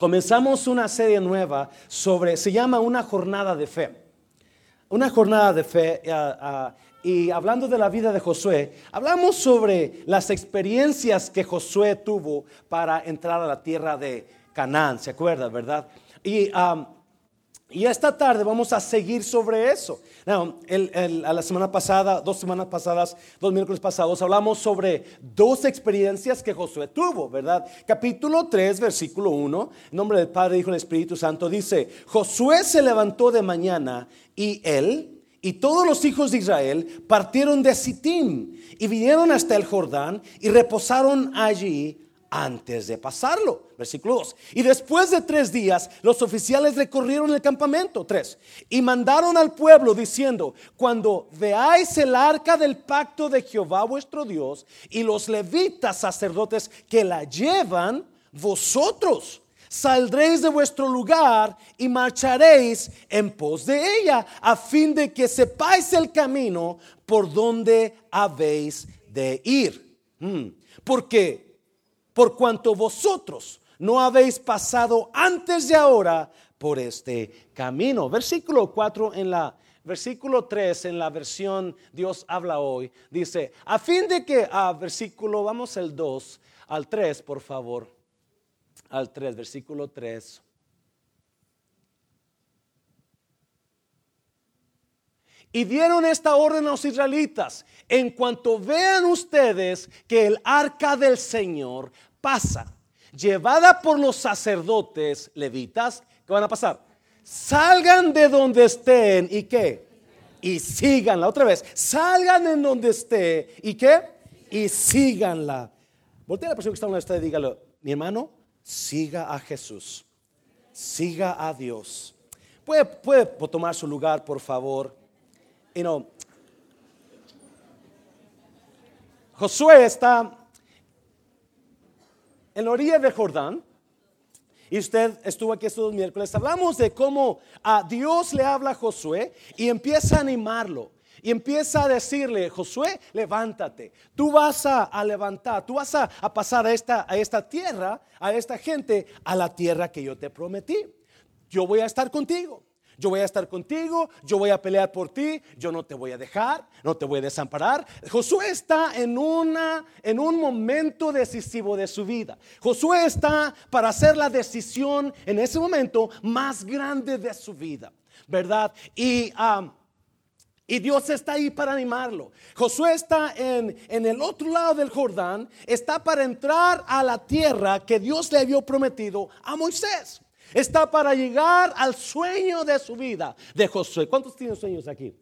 comenzamos una serie nueva sobre, se llama Una jornada de fe. Una jornada de fe. ah, ah, y hablando de la vida de Josué, hablamos sobre las experiencias que Josué tuvo para entrar a la tierra de Canaán, ¿se acuerda, verdad? Y, ah, y esta tarde vamos a seguir sobre eso. Now, a la semana pasada, dos semanas pasadas, dos miércoles pasados, hablamos sobre dos experiencias que Josué tuvo, ¿verdad? Capítulo 3, versículo 1, en nombre del Padre, Hijo y Espíritu Santo, dice, Josué se levantó de mañana y él y todos los hijos de Israel partieron de Sittim y vinieron hasta el Jordán y reposaron allí antes de pasarlo. Versículo 2. Y después de tres días, los oficiales recorrieron el campamento. 3. Y mandaron al pueblo diciendo, cuando veáis el arca del pacto de Jehová vuestro Dios y los levitas sacerdotes que la llevan, vosotros saldréis de vuestro lugar y marcharéis en pos de ella, a fin de que sepáis el camino por donde habéis de ir. Mm. Porque por cuanto vosotros no habéis pasado antes de ahora por este camino. Versículo 4 en la versículo 3 en la versión Dios habla hoy dice, a fin de que a versículo vamos el 2 al 3, por favor. Al 3, versículo 3. Y dieron esta orden a los israelitas. En cuanto vean ustedes que el arca del Señor pasa, llevada por los sacerdotes levitas, ¿qué van a pasar? Salgan de donde estén y qué? Y síganla. Otra vez, salgan en donde esté y qué? Y síganla. Voltea a la persona que está a usted y dígale, mi hermano, siga a Jesús. Siga a Dios. ¿Puede, puede tomar su lugar, por favor? you know, Josué está en la orilla de Jordán. Y usted estuvo aquí estos miércoles. Hablamos de cómo a Dios le habla a Josué y empieza a animarlo. Y empieza a decirle, Josué, levántate. Tú vas a, a levantar, tú vas a, a pasar a esta, a esta tierra, a esta gente, a la tierra que yo te prometí. Yo voy a estar contigo. Yo voy a estar contigo, yo voy a pelear por ti, yo no te voy a dejar, no te voy a desamparar. Josué está en, una, en un momento decisivo de su vida. Josué está para hacer la decisión en ese momento más grande de su vida, ¿verdad? Y... y Dios está ahí para animarlo. Josué está en, en, el otro lado del Jordán, está para entrar a la tierra que Dios le había prometido a Moisés. Está para llegar al sueño de su vida de Josué. ¿Cuántos tienen sueños aquí?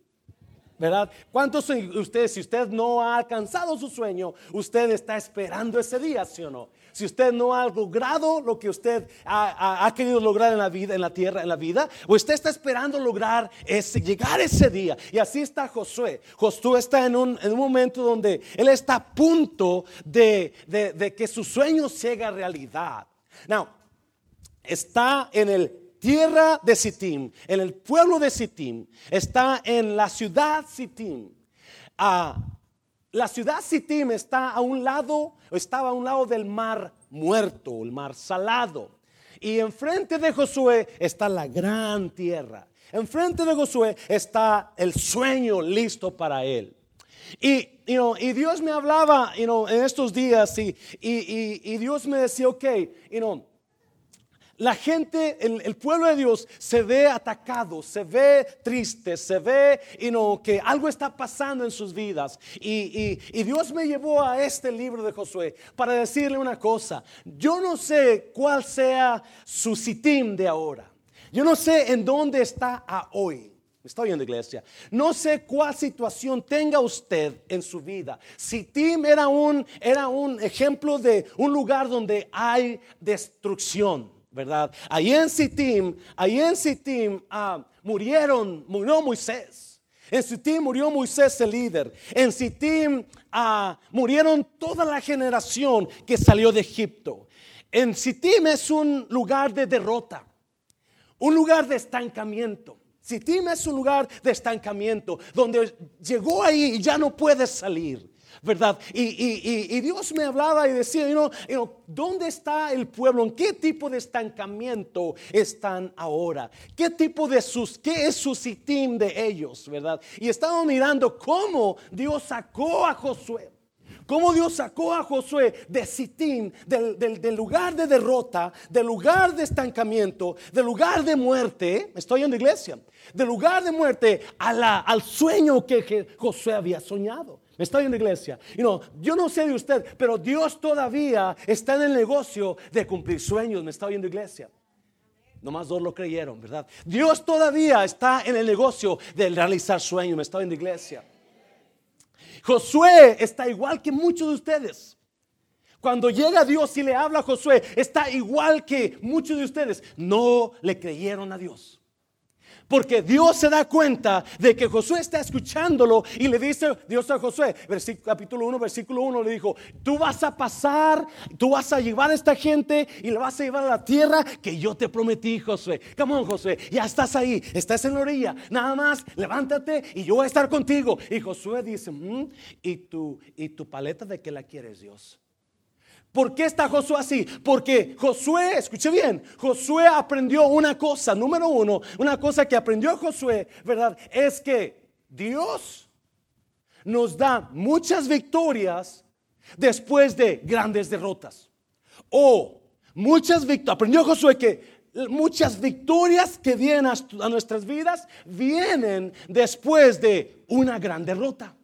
¿Verdad? ¿Cuántos de ustedes, si usted no ha alcanzado su sueño, usted está esperando ese día, sí o no? Si usted no ha logrado lo que usted ha, querido lograr en la vida, en la tierra, en la vida, usted está esperando lograr ese, llegar ese día. Y así está Josué. Josué está en un, en un momento donde él está a punto de, que su sueño se haga realidad. Now, está en el tierra de Sittim, en el pueblo de Sittim, está en la ciudad Sittim. Ah, la ciudad Sittim está a un lado, estaba a un lado del mar muerto, el mar salado. Y enfrente de Josué está la gran tierra. Enfrente de Josué está el sueño listo para él. Y, Dios me hablaba en estos días y Dios me decía, ok, you know, la gente, el, pueblo de Dios se ve atacado, se ve triste, se ve you know, que algo está pasando en sus vidas. Y, Dios me llevó a este libro de Josué para decirle una cosa. Yo no sé cuál sea su sitim de ahora. Yo no sé en dónde está a hoy. ¿Me está oyendo, iglesia? No sé cuál situación tenga usted en su vida. Sitim era un, era un ejemplo de un lugar donde hay destrucción. ¿Verdad? Ahí en Sittim, ahí en Sittim ah, murieron, murió Moisés. En Sittim murió Moisés el líder. En Sittim ah, murieron toda la generación que salió de Egipto. En Sittim es un lugar de derrota, un lugar de estancamiento. Sittim es un lugar de estancamiento donde llegó ahí y ya no puede salir. ¿Verdad? Y, Dios me hablaba y decía, ¿dónde está el pueblo? ¿En qué tipo de estancamiento están ahora? ¿Qué tipo de sus, qué es su sitín de ellos, verdad? Y estaba mirando cómo Dios sacó a Josué. Cómo Dios sacó a Josué de Sitín, del, lugar de derrota, del lugar de estancamiento, del lugar de muerte. Estoy en la iglesia. Del lugar de muerte al sueño que Josué había soñado. Estoy en la iglesia. Y no, yo no sé de usted, pero Dios todavía está en el negocio de cumplir sueños. Me está oyendo iglesia. Nomás dos lo creyeron, ¿verdad? Dios todavía está en el negocio de realizar sueños. Me está oyendo iglesia. Josué está igual que muchos de ustedes. Cuando llega Dios y le habla a Josué, está igual que muchos de ustedes. No le creyeron a Dios. Porque Dios se da cuenta de que Josué está escuchándolo y le dice Dios a Josué, capítulo 1, versículo 1, le dijo, tú vas a pasar, tú vas a llevar a esta gente y le vas a llevar a la tierra que yo te prometí, Josué. Come on, Josué, ya estás ahí, estás en la orilla, nada más, levántate y yo voy a estar contigo. Y Josué dice, mm, ¿y, tu, ¿y tu paleta de qué la quieres, Dios? ¿Por qué está Josué así? Porque Josué, escuche bien, Josué aprendió una cosa, número uno, una cosa que aprendió Josué, ¿verdad? Es que Dios nos da muchas victorias después de grandes derrotas. O muchas victorias, aprendió Josué que muchas victorias que vienen a nuestras vidas vienen después de una gran derrota.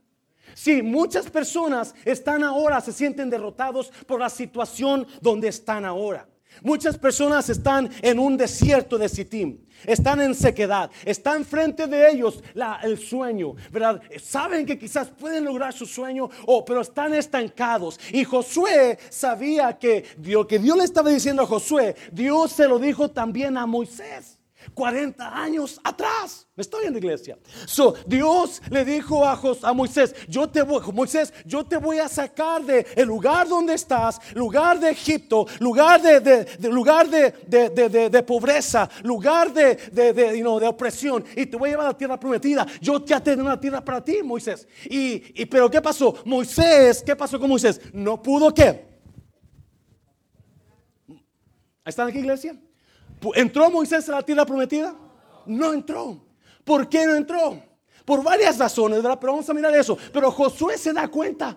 Sí, muchas personas están ahora, se sienten derrotados por la situación donde están ahora. Muchas personas están en un desierto de Sittim, están en sequedad, están frente de ellos el sueño, ¿verdad? Saben que quizás pueden lograr su sueño, oh, pero están estancados. Y Josué sabía que lo que Dios le estaba diciendo a Josué, Dios se lo dijo también a Moisés. 40 años atrás. Me estoy en la iglesia. So, Dios le dijo a, a Moisés, yo te voy, Moisés, yo te voy a sacar de el lugar donde estás, lugar de Egipto, lugar de, lugar de, de, pobreza, lugar de, de, opresión, y te voy a llevar a la tierra prometida. Yo ya tengo una tierra para ti, Moisés. Y, y pero ¿qué pasó? Moisés, ¿qué pasó con Moisés? No pudo qué. ¿Están aquí, iglesia? ¿Entró Moisés a la tierra prometida? No entró. ¿Por qué no entró? Por varias razones. Pero vamos a mirar eso. Pero Josué se da cuenta.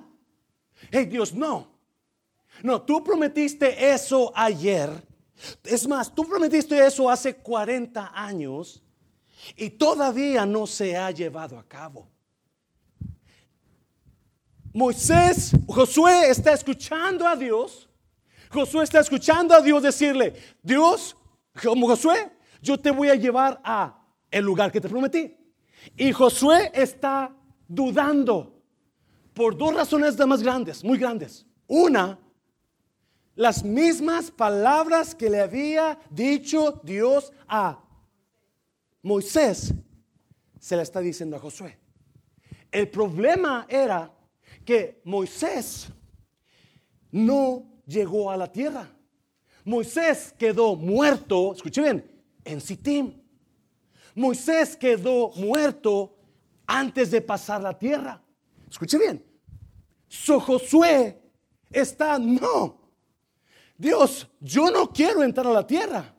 Hey Dios, no. No, tú prometiste eso ayer. Es más, tú prometiste eso hace 40 años y todavía no se ha llevado a cabo. Moisés, Josué está escuchando a Dios. Josué está escuchando a Dios decirle, Dios, como Josué, yo te voy a llevar a el lugar que te prometí. Y Josué está dudando por dos razones más grandes, muy grandes. Una, las mismas palabras que le había dicho Dios a Moisés, se le está diciendo a Josué. El problema era que Moisés no llegó a la tierra. Moisés quedó muerto, escuche bien, en Sittim. Moisés quedó muerto antes de pasar la tierra. Escuche bien. So Josué está, no. Dios, yo no quiero entrar a la tierra.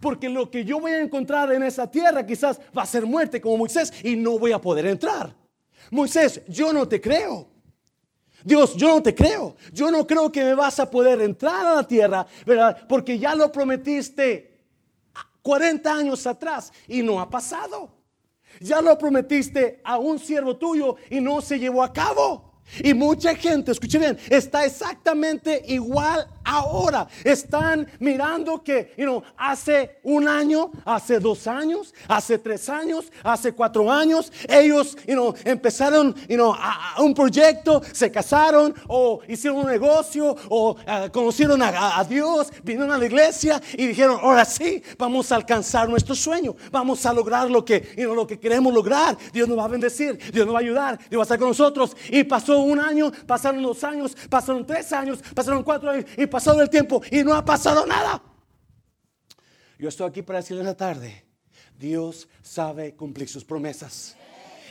Porque lo que yo voy a encontrar en esa tierra quizás va a ser muerte como Moisés y no voy a poder entrar. Moisés, yo no te creo. Dios, yo no te creo. Yo no creo que me vas a poder entrar a la tierra, ¿verdad? Porque ya lo prometiste 40 años atrás y no ha pasado. Ya lo prometiste a un siervo tuyo y no se llevó a cabo. Y mucha gente, escuchen bien, está exactamente igual ahora. Están mirando que, you hace un año, hace dos años, hace tres años, hace cuatro años, ellos, you know, empezaron, you a, un proyecto, se casaron o hicieron un negocio o uh, conocieron a, Dios, vinieron a la iglesia y dijeron, ahora sí, vamos a alcanzar nuestro sueño, vamos a lograr lo que, you know, lo que queremos lograr. Dios nos va a bendecir, Dios nos va a ayudar, Dios va a estar con nosotros. Y pasó un año, pasaron dos años, pasaron tres años, pasaron cuatro años y pasado el tiempo y no ha pasado nada. Yo estoy aquí para decirle en la tarde, Dios sabe cumplir sus promesas.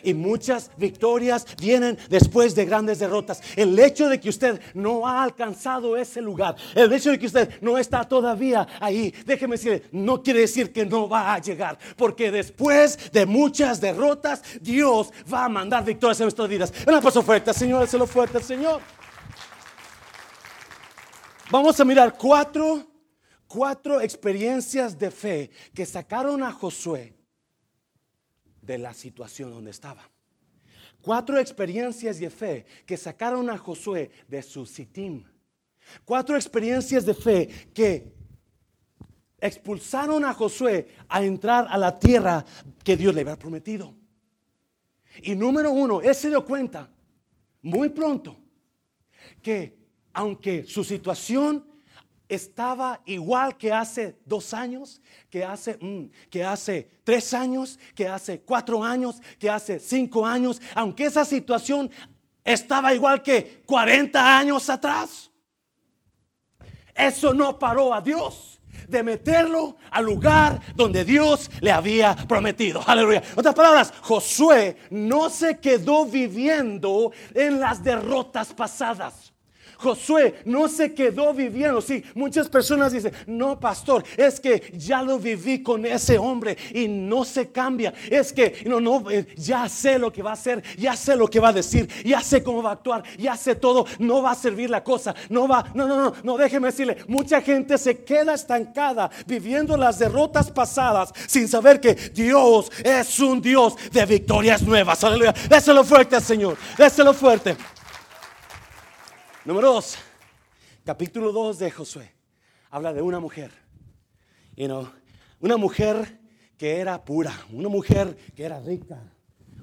Y muchas victorias vienen después de grandes derrotas. El hecho de que usted no ha alcanzado ese lugar, el hecho de que usted no está todavía ahí, déjeme decirle, no quiere decir que no va a llegar. Porque después de muchas derrotas, Dios va a mandar victorias en nuestras vidas. Una paso fuerte, Señor, lo fuerte, Señor. Vamos a mirar cuatro, cuatro experiencias de fe que sacaron a Josué de la situación donde estaba. Cuatro experiencias de fe que sacaron a Josué de su sitim. Cuatro experiencias de fe que expulsaron a Josué a entrar a la tierra que Dios le había prometido. Y número uno, él se dio cuenta muy pronto que aunque su situación estaba igual que hace dos años, que hace, mm, que hace tres años, que hace cuatro años, que hace cinco años, aunque esa situación estaba igual que 40 años atrás. Eso no paró a Dios de meterlo al lugar donde Dios le había prometido. Aleluya. Otras palabras, Josué no se quedó viviendo en las derrotas pasadas. Josué no se quedó viviendo. Sí, muchas personas dicen, no, pastor, es que ya lo viví con ese hombre y no se cambia. Es que no, no, eh, ya sé lo que va a hacer, ya sé lo que va a decir, ya sé cómo va a actuar, ya sé todo. No va a servir la cosa, no va, no, no, no, no, déjeme decirle, mucha gente se queda estancada viviendo las derrotas pasadas sin saber que Dios es un Dios de victorias nuevas. Aleluya. Déselo fuerte, Señor. Déselo fuerte. Número dos, capítulo 2 de Josué. Habla de una mujer. You know, una mujer que era pura, una mujer que era rica,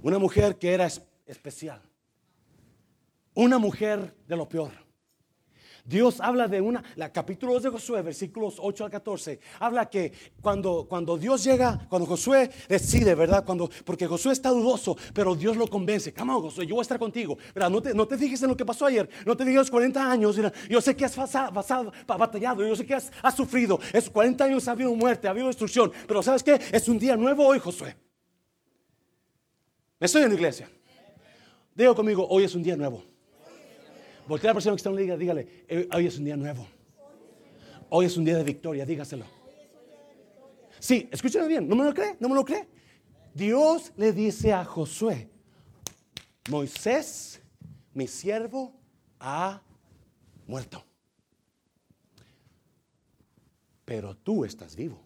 una mujer que era especial, una mujer de lo peor. Dios habla de una, la capítulo 2 de Josué, versículos 8 al 14, habla que cuando, cuando Dios llega, cuando Josué decide, ¿verdad? Cuando, porque Josué está dudoso, pero Dios lo convence. Come Josué, yo voy a estar contigo. ¿verdad? No te, no te fijes en lo que pasó ayer, no te fijes los 40 años. Yo sé que has pasado, batallado, yo sé que has, has sufrido. Esos 40 años ha habido muerte, ha habido destrucción, pero ¿sabes qué? Es un día nuevo hoy, Josué. Estoy en la iglesia. Digo conmigo, hoy es un día nuevo. Voltea a la persona que está en la diga, dígale, eh, hoy es un día nuevo. Hoy es un día de victoria, dígaselo. Sí, escúchame bien, ¿no me lo cree? ¿No me lo cree? Dios le dice a Josué, Moisés, mi siervo, ha muerto. Pero tú estás vivo.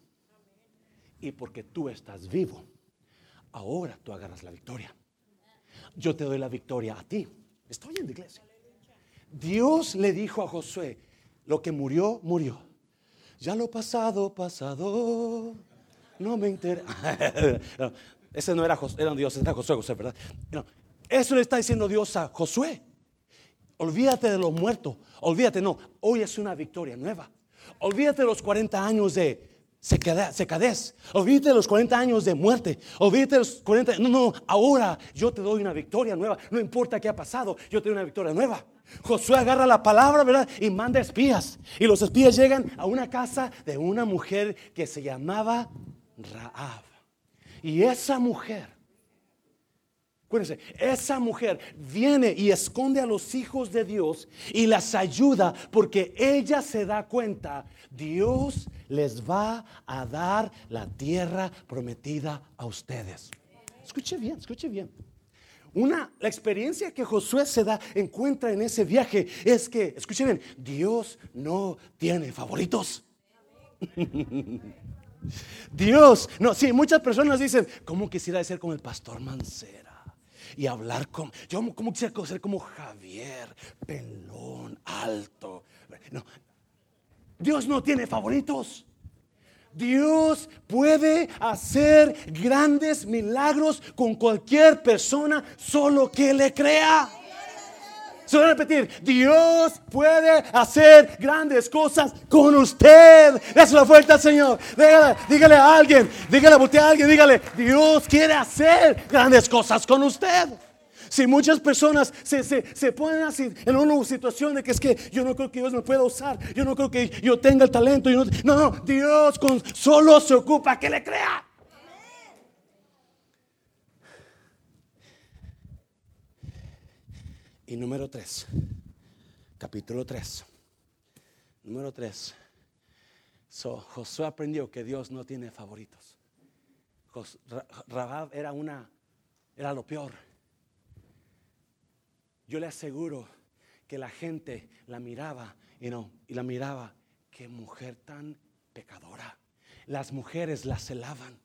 Y porque tú estás vivo, ahora tú agarras la victoria. Yo te doy la victoria a ti. Estoy en la iglesia. Dios le dijo a Josué, lo que murió, murió. Ya lo pasado, pasado. No me interesa. ese no era, Josué, era Dios, era Josué, Josué, ¿verdad? eso le está diciendo Dios a Josué. Olvídate de los muertos. Olvídate, no. Hoy es una victoria nueva. Olvídate de los 40 años de secadez. Olvídate de los 40 años de muerte. Olvídate de los 40. No, no. Ahora yo te doy una victoria nueva. No importa qué ha pasado. Yo te doy una victoria nueva. Josué agarra la palabra, ¿verdad? Y manda espías. Y los espías llegan a una casa de una mujer que se llamaba Raab. Y esa mujer, acuérdense, esa mujer viene y esconde a los hijos de Dios y las ayuda porque ella se da cuenta, Dios les va a dar la tierra prometida a ustedes. Escuche bien, escuche bien. Una, la experiencia que Josué se da, encuentra en ese viaje es que, escuchen Dios no tiene favoritos. Dios, no, sí, muchas personas dicen, ¿cómo quisiera ser como el pastor Mancera? Y hablar con, yo como quisiera ser como Javier, pelón, alto. No, Dios no tiene favoritos. Dios puede hacer grandes milagros con cualquier persona, solo que le crea. Se a repetir, Dios puede hacer grandes cosas con usted. Es la fuerte al Señor. Dígale, a alguien, dígale, a alguien, dígale, Dios quiere hacer grandes cosas con usted. Si muchas personas se, se, ponen así en una situación de que es que yo no creo que Dios me pueda usar, yo no creo que yo tenga el talento, no, Dios solo se ocupa que le crea. Y número 3, capítulo 3, número 3. So, Josué aprendió que Dios no tiene favoritos. Rabab era una, era lo peor. Yo le aseguro que la gente la miraba y no, y la miraba, qué mujer tan pecadora. Las mujeres la celaban.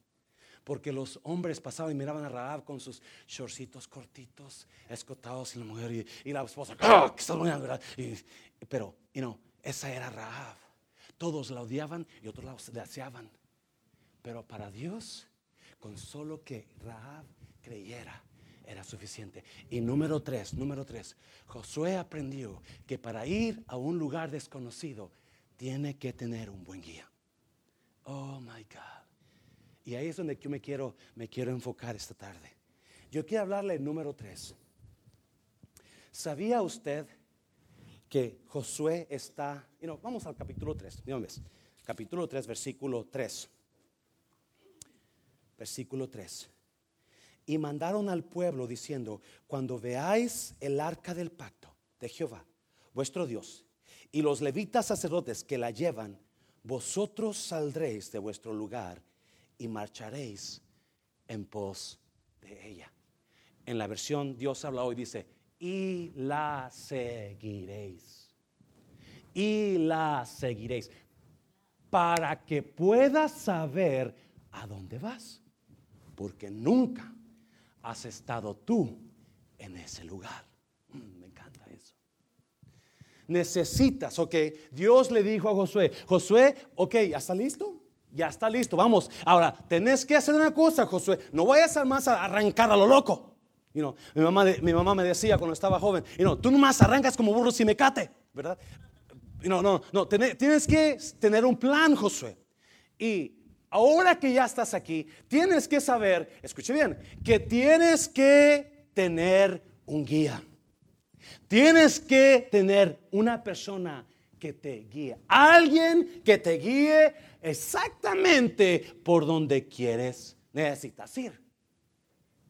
Porque los hombres pasaban y miraban a Rahab con sus shortcitos cortitos, escotados, y la mujer y, la esposa, ¡Ah, pero, y no, esa era Rahab. Todos la odiaban y otros la deseaban. Pero para Dios, con solo que Rahab creyera, era suficiente. Y número tres, número tres, Josué aprendió que para ir a un lugar desconocido tiene que tener un buen guía. Oh my God. Y ahí es donde yo me quiero, me quiero enfocar esta tarde. Yo quiero hablarle número tres. ¿Sabía usted que Josué está, you vamos al capítulo 3, capítulo 3, versículo 3. Versículo 3. Y mandaron al pueblo diciendo, cuando veáis el arca del pacto de Jehová, vuestro Dios, y los levitas sacerdotes que la llevan, vosotros saldréis de vuestro lugar y marcharéis en pos de ella. En la versión Dios habla hoy dice, y la seguiréis. Y la seguiréis. Para que puedas saber a dónde vas. Porque nunca has estado tú en ese lugar. Mm, me encanta eso. Necesitas, ok. Dios le dijo a Josué, Josué, ok, ¿ya está listo? Ya está listo, vamos. Ahora, tenés que hacer una cosa, Josué. No vayas a más a arrancar a lo loco mi, mamá mi mamá me decía cuando estaba joven, you know, tú nomás arrancas como burro si me cate, ¿verdad? no, no, no, tienes que tener un plan, Josué. Y ahora que ya estás aquí, tienes que saber, escuche bien, que tienes que tener un guía. Tienes que tener una persona que te guíe. Alguien que te guíe exactamente por donde quieres, necesitas ir.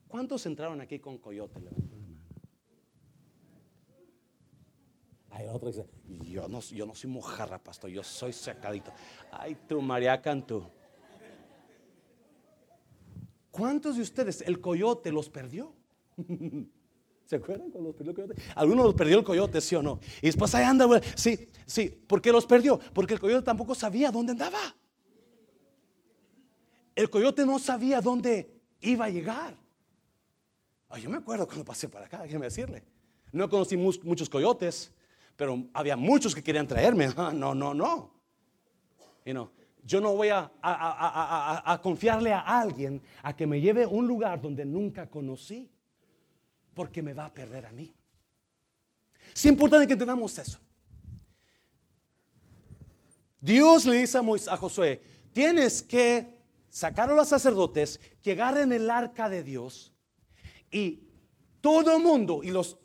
¿Cuántos entraron aquí con coyote? Hay otro dice, yo no, yo no soy mojarra, pastor, yo soy secadito. Ay, tú, María Cantú. ¿Cuántos de ustedes el coyote los perdió? ¿Se acuerdan cuando los perdió el coyote? Algunos los perdió el coyote, sí o no. Y después ahí anda, sí, sí. ¿Por qué los perdió? Porque el coyote tampoco sabía dónde andaba. El coyote no sabía dónde iba a llegar yo me acuerdo cuando pasé para acá, déjeme decirle. No conocí muchos coyotes, pero había muchos que querían traerme. no, no, no. Yo no voy a, a, confiarle a alguien a que me lleve a un lugar donde nunca conocí, porque me va a perder a mí. Es importante que entendamos eso. Dios le dice a, Josué, tienes que sacar a los sacerdotes que agarren el arca de Dios y todo el mundo y los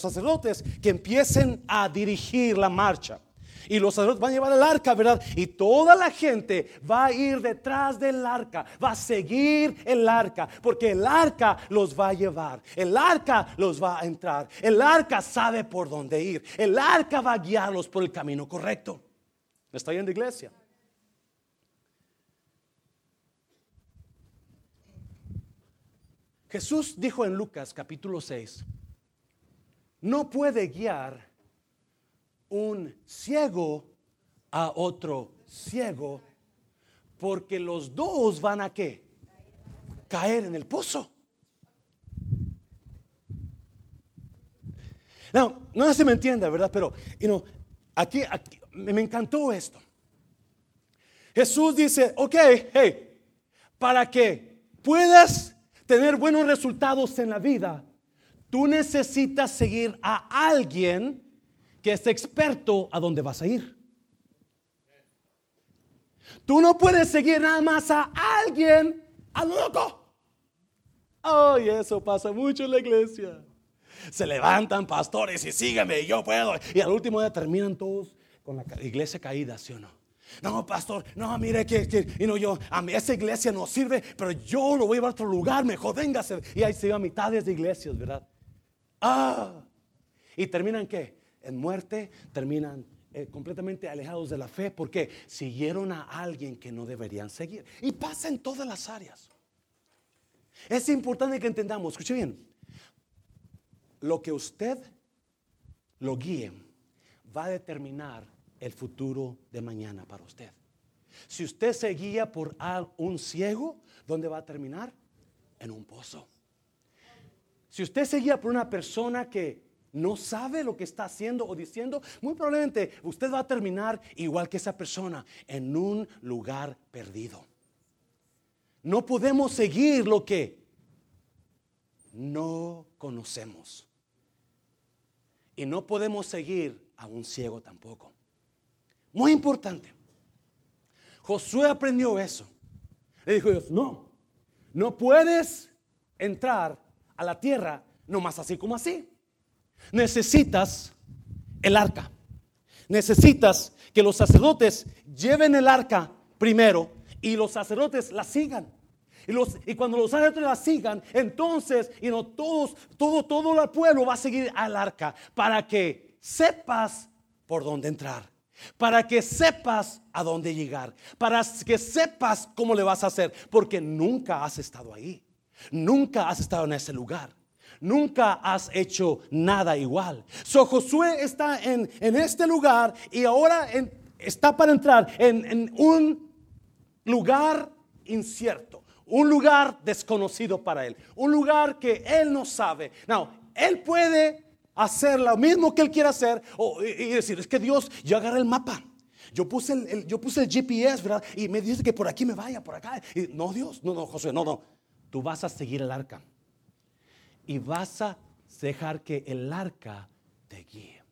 sacerdotes que empiecen a dirigir la marcha. Y los sacerdotes van a llevar el arca, ¿verdad? Y toda la gente va a ir detrás del arca, va a seguir el arca, porque el arca los va a llevar, el arca los va a entrar, el arca sabe por dónde ir, el arca va a guiarlos por el camino correcto. ¿Me está yendo iglesia? Jesús dijo en Lucas capítulo 6, no puede guiar un ciego a otro ciego porque los dos van a qué? Caer en el pozo. No, no se me entienda, ¿verdad? Pero aquí, aquí me encantó esto. Jesús dice, ok, hey, para que puedas tener buenos resultados en la vida, tú necesitas seguir a alguien que es experto a dónde vas a ir. Tú no puedes seguir nada más a alguien a loco. Ay, eso pasa mucho en la iglesia. Se levantan pastores y sígueme, yo puedo. Y al último día terminan todos con la iglesia caída, ¿sí o no? No, pastor, no, mire que, y no, yo, a mí esa iglesia no sirve, pero yo lo voy a llevar a otro lugar, mejor véngase. Y ahí se va mitades de iglesias, ¿verdad? Ah, ¿Y terminan qué? En muerte, terminan eh, completamente alejados de la fe porque siguieron a alguien que no deberían seguir. Y pasa en todas las áreas. Es importante que entendamos, escuche bien, lo que usted lo guíe va a determinar el futuro de mañana para usted. Si usted se guía por un ciego, ¿dónde va a terminar? En un pozo. Si usted se guía por una persona que no sabe lo que está haciendo o diciendo, muy probablemente usted va a terminar igual que esa persona en un lugar perdido. No podemos seguir lo que no conocemos. Y no podemos seguir a un ciego tampoco. Muy importante. Josué aprendió eso. Le dijo Dios, no, no puedes entrar a la tierra nomás así como así. Necesitas el arca. Necesitas que los sacerdotes lleven el arca primero y los sacerdotes la sigan. Y, cuando los sacerdotes la sigan, entonces, y no todos, todo, todo el pueblo va a seguir al arca para que sepas por dónde entrar para que sepas a dónde llegar, para que sepas cómo le vas a hacer, porque nunca has estado ahí, nunca has estado en ese lugar. Nunca has hecho nada igual. So Josué está en, este lugar y ahora está para entrar en, en un lugar incierto, un lugar desconocido para él, un lugar que él no sabe. No, él puede hacer lo mismo que él quiere hacer y, decir, es que Dios, yo agarré el mapa. Yo puse el, yo puse el GPS, ¿verdad? Y me dice que por aquí me vaya, por acá. No, Dios, no, no, José, no, no. Tú vas a seguir el arca. Y vas a dejar que el arca te guíe.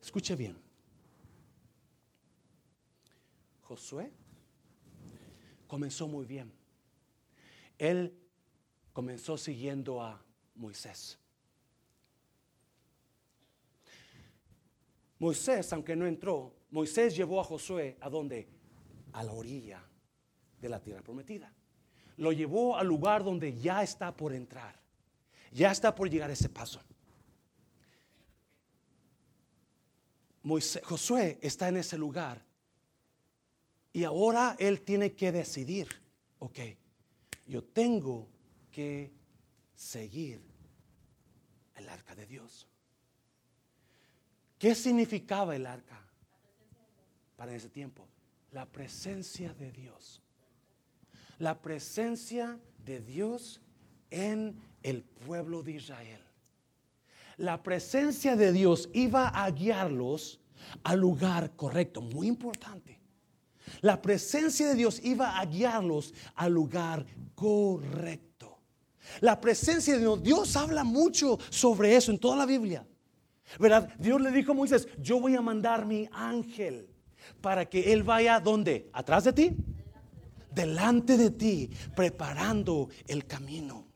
Escuche bien. Josué comenzó muy bien. Él comenzó siguiendo a Moisés. Moisés, aunque no entró, Moisés llevó a Josué a donde? A la orilla de la tierra prometida. Lo llevó al lugar donde ya está por entrar. Ya está por llegar ese paso. Josué está en ese lugar y ahora él tiene que decidir, ok, yo tengo que seguir el arca de Dios. ¿Qué significaba el arca para ese tiempo? La presencia de Dios. La presencia de Dios en el pueblo de Israel. La presencia de Dios iba a guiarlos al lugar correcto, muy importante. La presencia de Dios iba a guiarlos al lugar correcto. La presencia de Dios, Dios habla mucho sobre eso en toda la Biblia. ¿Verdad? Dios le dijo a Moisés, yo voy a mandar mi ángel para que él vaya donde? ¿Atrás de ti? Delante de ti, preparando el camino.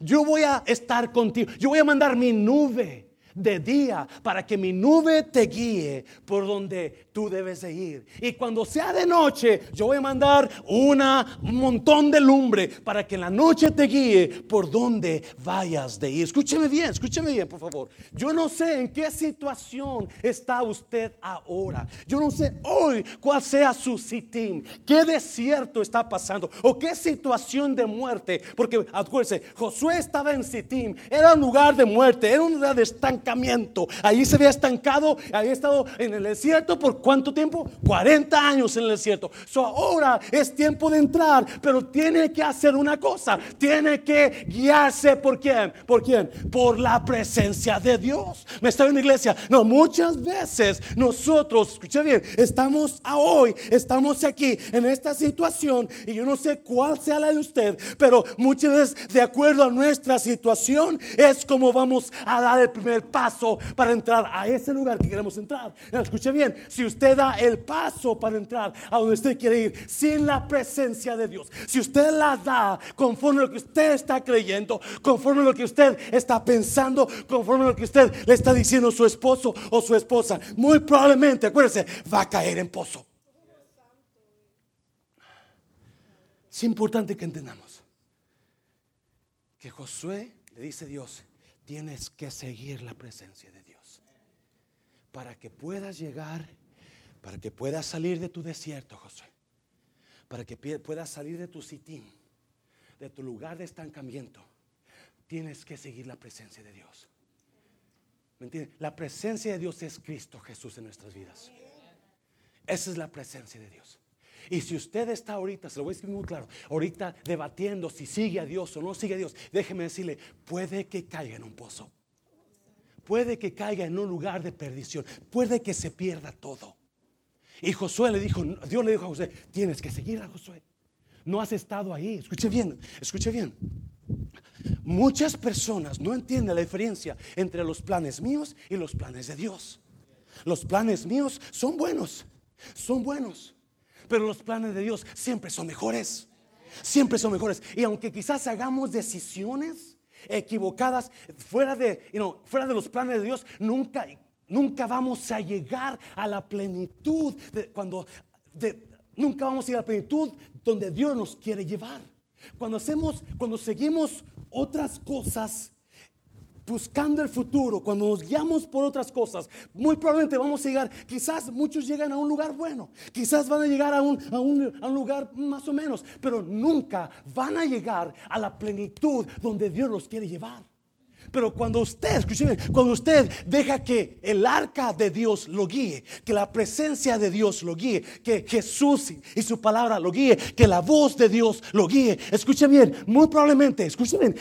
Yo voy a estar contigo. Yo voy a mandar mi nube de día para que mi nube te guíe por donde tú debes de ir. Y cuando sea de noche, yo voy a mandar un montón de lumbre para que en la noche te guíe por donde vayas de ir. Escúcheme bien, escúcheme bien, por favor. Yo no sé en qué situación está usted ahora. Yo no sé hoy cuál sea su sitín, qué desierto está pasando o qué situación de muerte. Porque acuérdense, Josué estaba en Sitim, era un lugar de muerte, era un lugar de estancamiento Allí se había estancado, había estado en el desierto por cuánto tiempo? 40 años en el desierto. So ahora es tiempo de entrar, pero tiene que hacer una cosa, tiene que guiarse por quién? ¿Por quién? Por la presencia de Dios. Me está en la iglesia. No, muchas veces nosotros, escucha bien, estamos a hoy, estamos aquí en esta situación y yo no sé cuál sea la de usted, pero muchas veces de acuerdo a nuestra situación es como vamos a dar el primer paso para entrar a ese lugar que queremos entrar. Escuche bien, si usted da el paso para entrar a donde usted quiere ir sin la presencia de Dios, si usted la da conforme a lo que usted está creyendo, conforme a lo que usted está pensando, conforme a lo que usted le está diciendo a su esposo o su esposa, muy probablemente, acuérdese, va a caer en pozo. Es importante que entendamos que Josué le dice a Dios, tienes que seguir la presencia de Dios. Para que puedas llegar, para que puedas salir de tu desierto, Josué. Para que puedas salir de tu sitín, de tu lugar de estancamiento. Tienes que seguir la presencia de Dios. ¿Me entiendes? La presencia de Dios es Cristo Jesús en nuestras vidas. Esa es la presencia de Dios. Y si usted está ahorita, se lo voy a decir muy claro, ahorita debatiendo si sigue a Dios o no sigue a Dios, déjeme decirle, puede que caiga en un pozo. Puede que caiga en un lugar de perdición. Puede que se pierda todo. Y Josué le dijo, Dios le dijo a Josué, tienes que seguir a Josué. No has estado ahí. Escuche bien, escuche bien. Muchas personas no entienden la diferencia entre los planes míos y los planes de Dios. Los planes míos son buenos, son buenos, pero los planes de Dios siempre son mejores. Siempre son mejores. Y aunque quizás hagamos decisiones equivocadas fuera de, fuera de los planes de Dios, nunca, nunca vamos a llegar a la plenitud cuando nunca vamos a ir a la plenitud donde Dios nos quiere llevar. Cuando hacemos, cuando seguimos otras cosas, buscando el futuro, cuando nos guiamos por otras cosas, muy probablemente vamos a llegar, quizás muchos llegan a un lugar bueno, quizás van a llegar a un, a un, a un lugar más o menos, pero nunca van a llegar a la plenitud donde Dios los quiere llevar. Pero cuando usted, escúcheme, cuando usted deja que el arca de Dios lo guíe, que la presencia de Dios lo guíe, que Jesús y su palabra lo guíe, que la voz de Dios lo guíe, escuche bien, muy probablemente, escuche bien,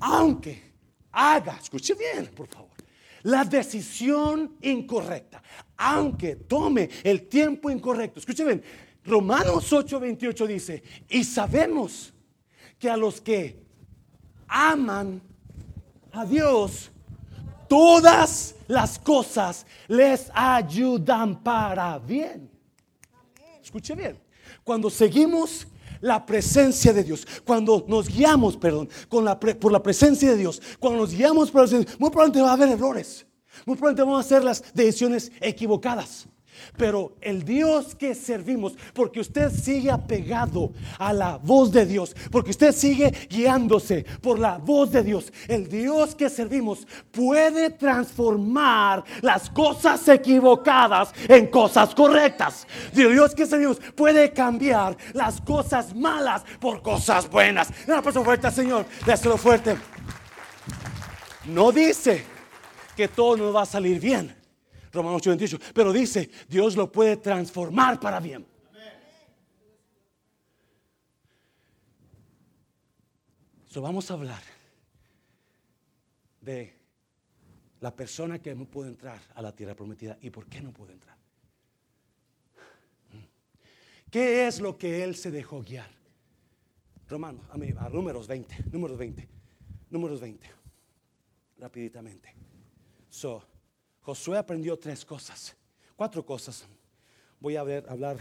aunque haga, escuche bien, por favor, la decisión incorrecta, aunque tome el tiempo incorrecto, escuche bien, Romanos 8:28 dice, y sabemos que a los que aman a Dios, todas las cosas les ayudan para bien. Escuche bien, cuando seguimos la presencia de Dios, cuando nos guiamos, perdón, con la por la presencia de Dios, cuando nos guiamos por la presencia, muy probablemente va a haber errores, muy probablemente vamos a hacer las decisiones equivocadas. Pero el Dios que servimos, porque usted sigue apegado a la voz de Dios, porque usted sigue guiándose por la voz de Dios, el Dios que servimos puede transformar las cosas equivocadas en cosas correctas. El Dios que servimos puede cambiar las cosas malas por cosas buenas. Una persona fuerte, Señor, déselo fuerte. No dice que todo nos va a salir bien. Romanos 8, Pero dice, Dios lo puede transformar para bien. So, vamos a hablar de la persona que no pudo entrar a la tierra prometida y por qué no pudo entrar. ¿Qué es lo que él se dejó guiar? Romanos, a, a números 20, números 20, números 20, rapiditamente. So, Josué aprendió tres cosas, cuatro cosas. Voy a hablar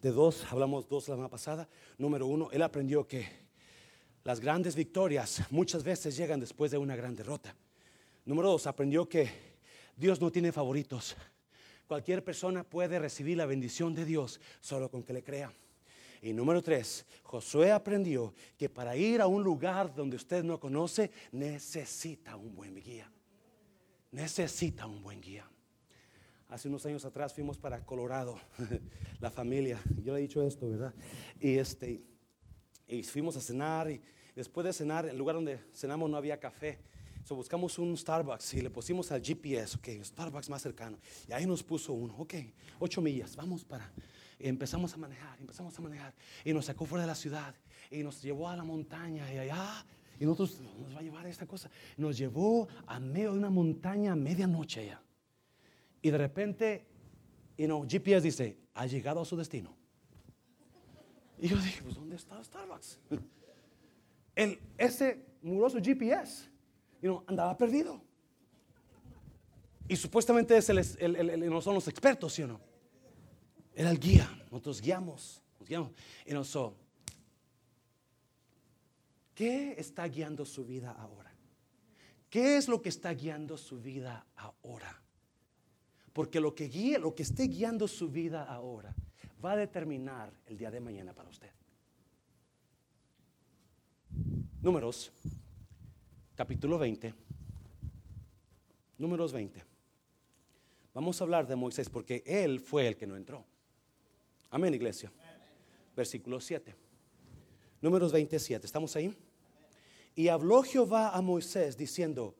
de dos, hablamos dos la semana pasada. Número uno, él aprendió que las grandes victorias muchas veces llegan después de una gran derrota. Número dos, aprendió que Dios no tiene favoritos. Cualquier persona puede recibir la bendición de Dios solo con que le crea. Y número tres, Josué aprendió que para ir a un lugar donde usted no conoce necesita un buen guía necesita un buen guía. Hace unos años atrás fuimos para Colorado, la familia. Yo le he dicho esto, ¿verdad? Y este, y fuimos a cenar y después de cenar, el lugar donde cenamos no había café. So buscamos un Starbucks y le pusimos al GPS, ok, Starbucks más cercano. Y ahí nos puso uno, ok, ocho millas, vamos para. Y empezamos a manejar, empezamos a manejar. Y nos sacó fuera de la ciudad y nos llevó a la montaña y allá y nosotros nos va a llevar a esta cosa. Nos llevó a medio de una montaña a medianoche ya. Y de repente, you know, GPS dice, ha llegado a su destino. Y yo dije, pues ¿dónde está Starbucks? El, ese muroso GPS, you know, andaba perdido. Y supuestamente es el, no son los expertos, ¿sí o no? Era el guía. Nosotros guiamos, nos guiamos. Y nosotros, ¿Qué está guiando su vida ahora? ¿Qué es lo que está guiando su vida ahora? Porque lo que guíe, lo que esté guiando su vida ahora, va a determinar el día de mañana para usted. Números, capítulo 20, Números 20. Vamos a hablar de Moisés porque él fue el que no entró. Amén, iglesia. Versículo 7. Números 27. ¿Estamos ahí? Y habló Jehová a Moisés diciendo,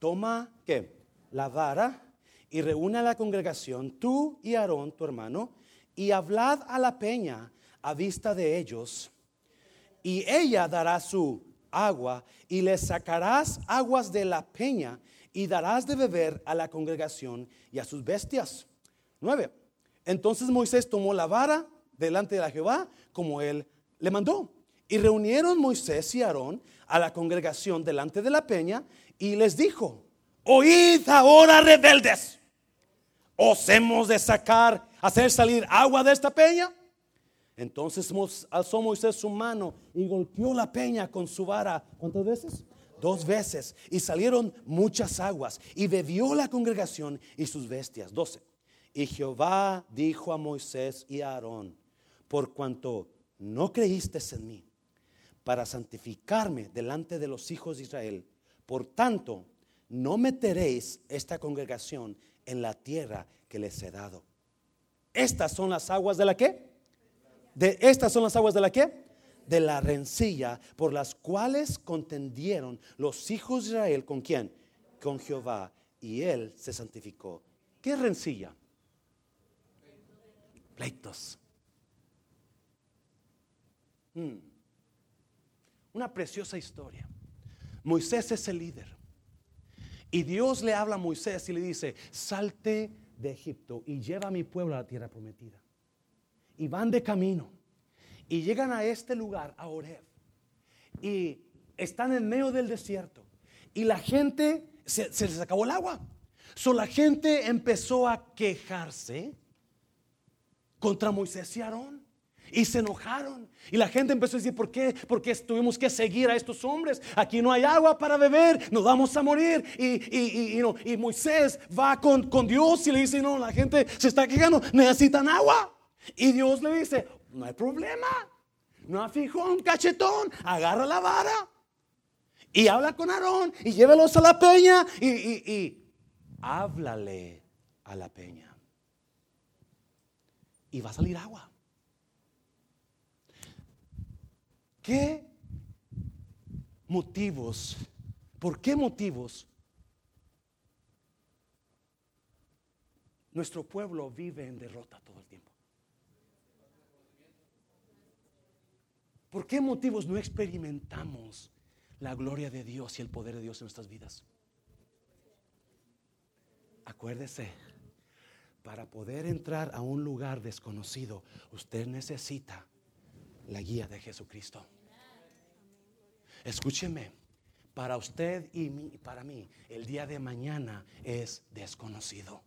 toma, ¿qué? La vara y reúne a la congregación, tú y Aarón, tu hermano, y hablad a la peña a vista de ellos, y ella dará su agua, y le sacarás aguas de la peña, y darás de beber a la congregación y a sus bestias. 9. Entonces Moisés tomó la vara delante de la Jehová, como él le mandó. Y reunieron Moisés y Aarón a la congregación delante de la peña, y les dijo, oíd ahora rebeldes, os hemos de sacar, hacer salir agua de esta peña. Entonces alzó Moisés su mano y golpeó la peña con su vara. ¿Cuántas veces? Dos veces. Y salieron muchas aguas. Y bebió la congregación y sus bestias. Doce. Y Jehová dijo a Moisés y a Aarón, por cuanto no creíste en mí para santificarme delante de los hijos de Israel, por tanto, no meteréis esta congregación en la tierra que les he dado. Estas son las aguas de la que? De estas son las aguas de la que? De la rencilla por las cuales contendieron los hijos de Israel con quién? Con Jehová. Y él se santificó. ¿Qué rencilla? Pleitos. Hmm. Una preciosa historia. Moisés es el líder. Y Dios le habla a Moisés y le dice, salte de Egipto y lleva a mi pueblo a la tierra prometida y van de camino y llegan a este lugar, a Oreb, y están en medio del desierto y la gente se, les acabó el agua. So, la gente empezó a quejarse contra Moisés y Aarón. Y se enojaron. Y la gente empezó a decir, ¿por qué? Porque tuvimos que seguir a estos hombres. Aquí no hay agua para beber, nos vamos a morir. Y, y, Moisés va con, con, Dios y le dice, no, la gente se está quejando, necesitan agua. Y Dios le dice, no hay problema. No fijó un cachetón, agarra la vara y habla con Aarón y llévelos a la peña y, y háblale a la peña. Y va a salir agua. ¿Qué motivos? ¿Por qué motivos nuestro pueblo vive en derrota todo el tiempo? ¿Por qué motivos no experimentamos la gloria de Dios y el poder de Dios en nuestras vidas? Acuérdese, para poder entrar a un lugar desconocido, usted necesita la guía de Jesucristo. Escúcheme, para usted y para mí, el día de mañana es desconocido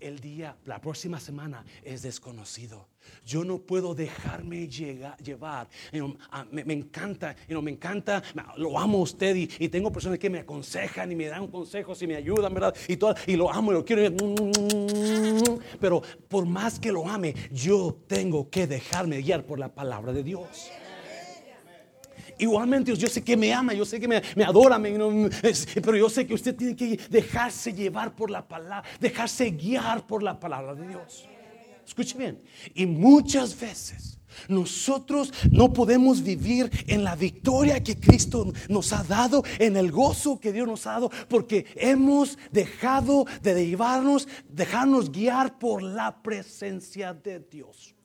el día, la próxima semana es desconocido. Yo no puedo dejarme llevar. me, encanta, me encanta, lo amo a usted y, tengo personas que me aconsejan y me dan consejos y me ayudan, ¿verdad? Y, todo, y lo amo y lo quiero. Pero por más que lo ame, yo tengo que dejarme guiar por la palabra de Dios. Igualmente, yo sé que me ama, yo sé que me, adora, pero yo sé que usted tiene que dejarse llevar por la palabra, dejarse guiar por la palabra de Dios. Escuche bien. Y muchas veces nosotros no podemos vivir en la victoria que Cristo nos ha dado, en el gozo que Dios nos ha dado, porque hemos dejado de llevarnos, dejarnos guiar por la presencia de Dios.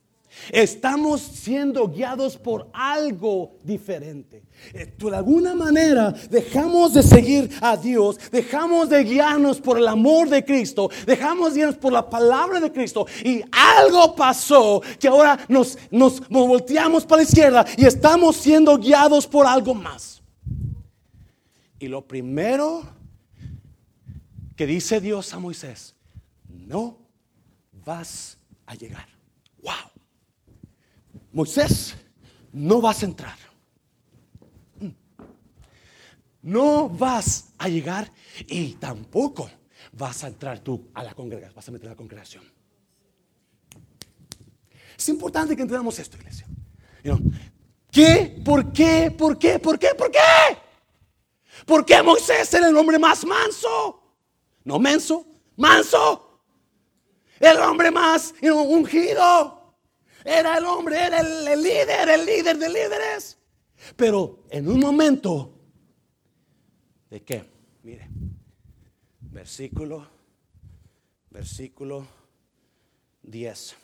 Estamos siendo guiados por algo diferente. Eh, de alguna manera dejamos de seguir a Dios, dejamos de guiarnos por el amor de Cristo, dejamos de guiarnos por la palabra de Cristo y algo pasó que ahora nos, nos, nos volteamos para la izquierda y estamos siendo guiados por algo más. Y lo primero que dice Dios a Moisés, no vas a llegar. Moisés, no vas a entrar. No vas a llegar y tampoco vas a entrar tú a la congregación, vas a meter a la congregación. Es importante que entendamos esto, iglesia. ¿Qué? ¿Por qué? ¿Por qué? ¿Por qué? ¿Por qué? ¿Por qué Moisés era el hombre más manso? No menso, manso. El hombre más ungido. Era el hombre, era el, líder, el líder de líderes. Pero en un momento, ¿de qué? Mire, versículo, versículo 10.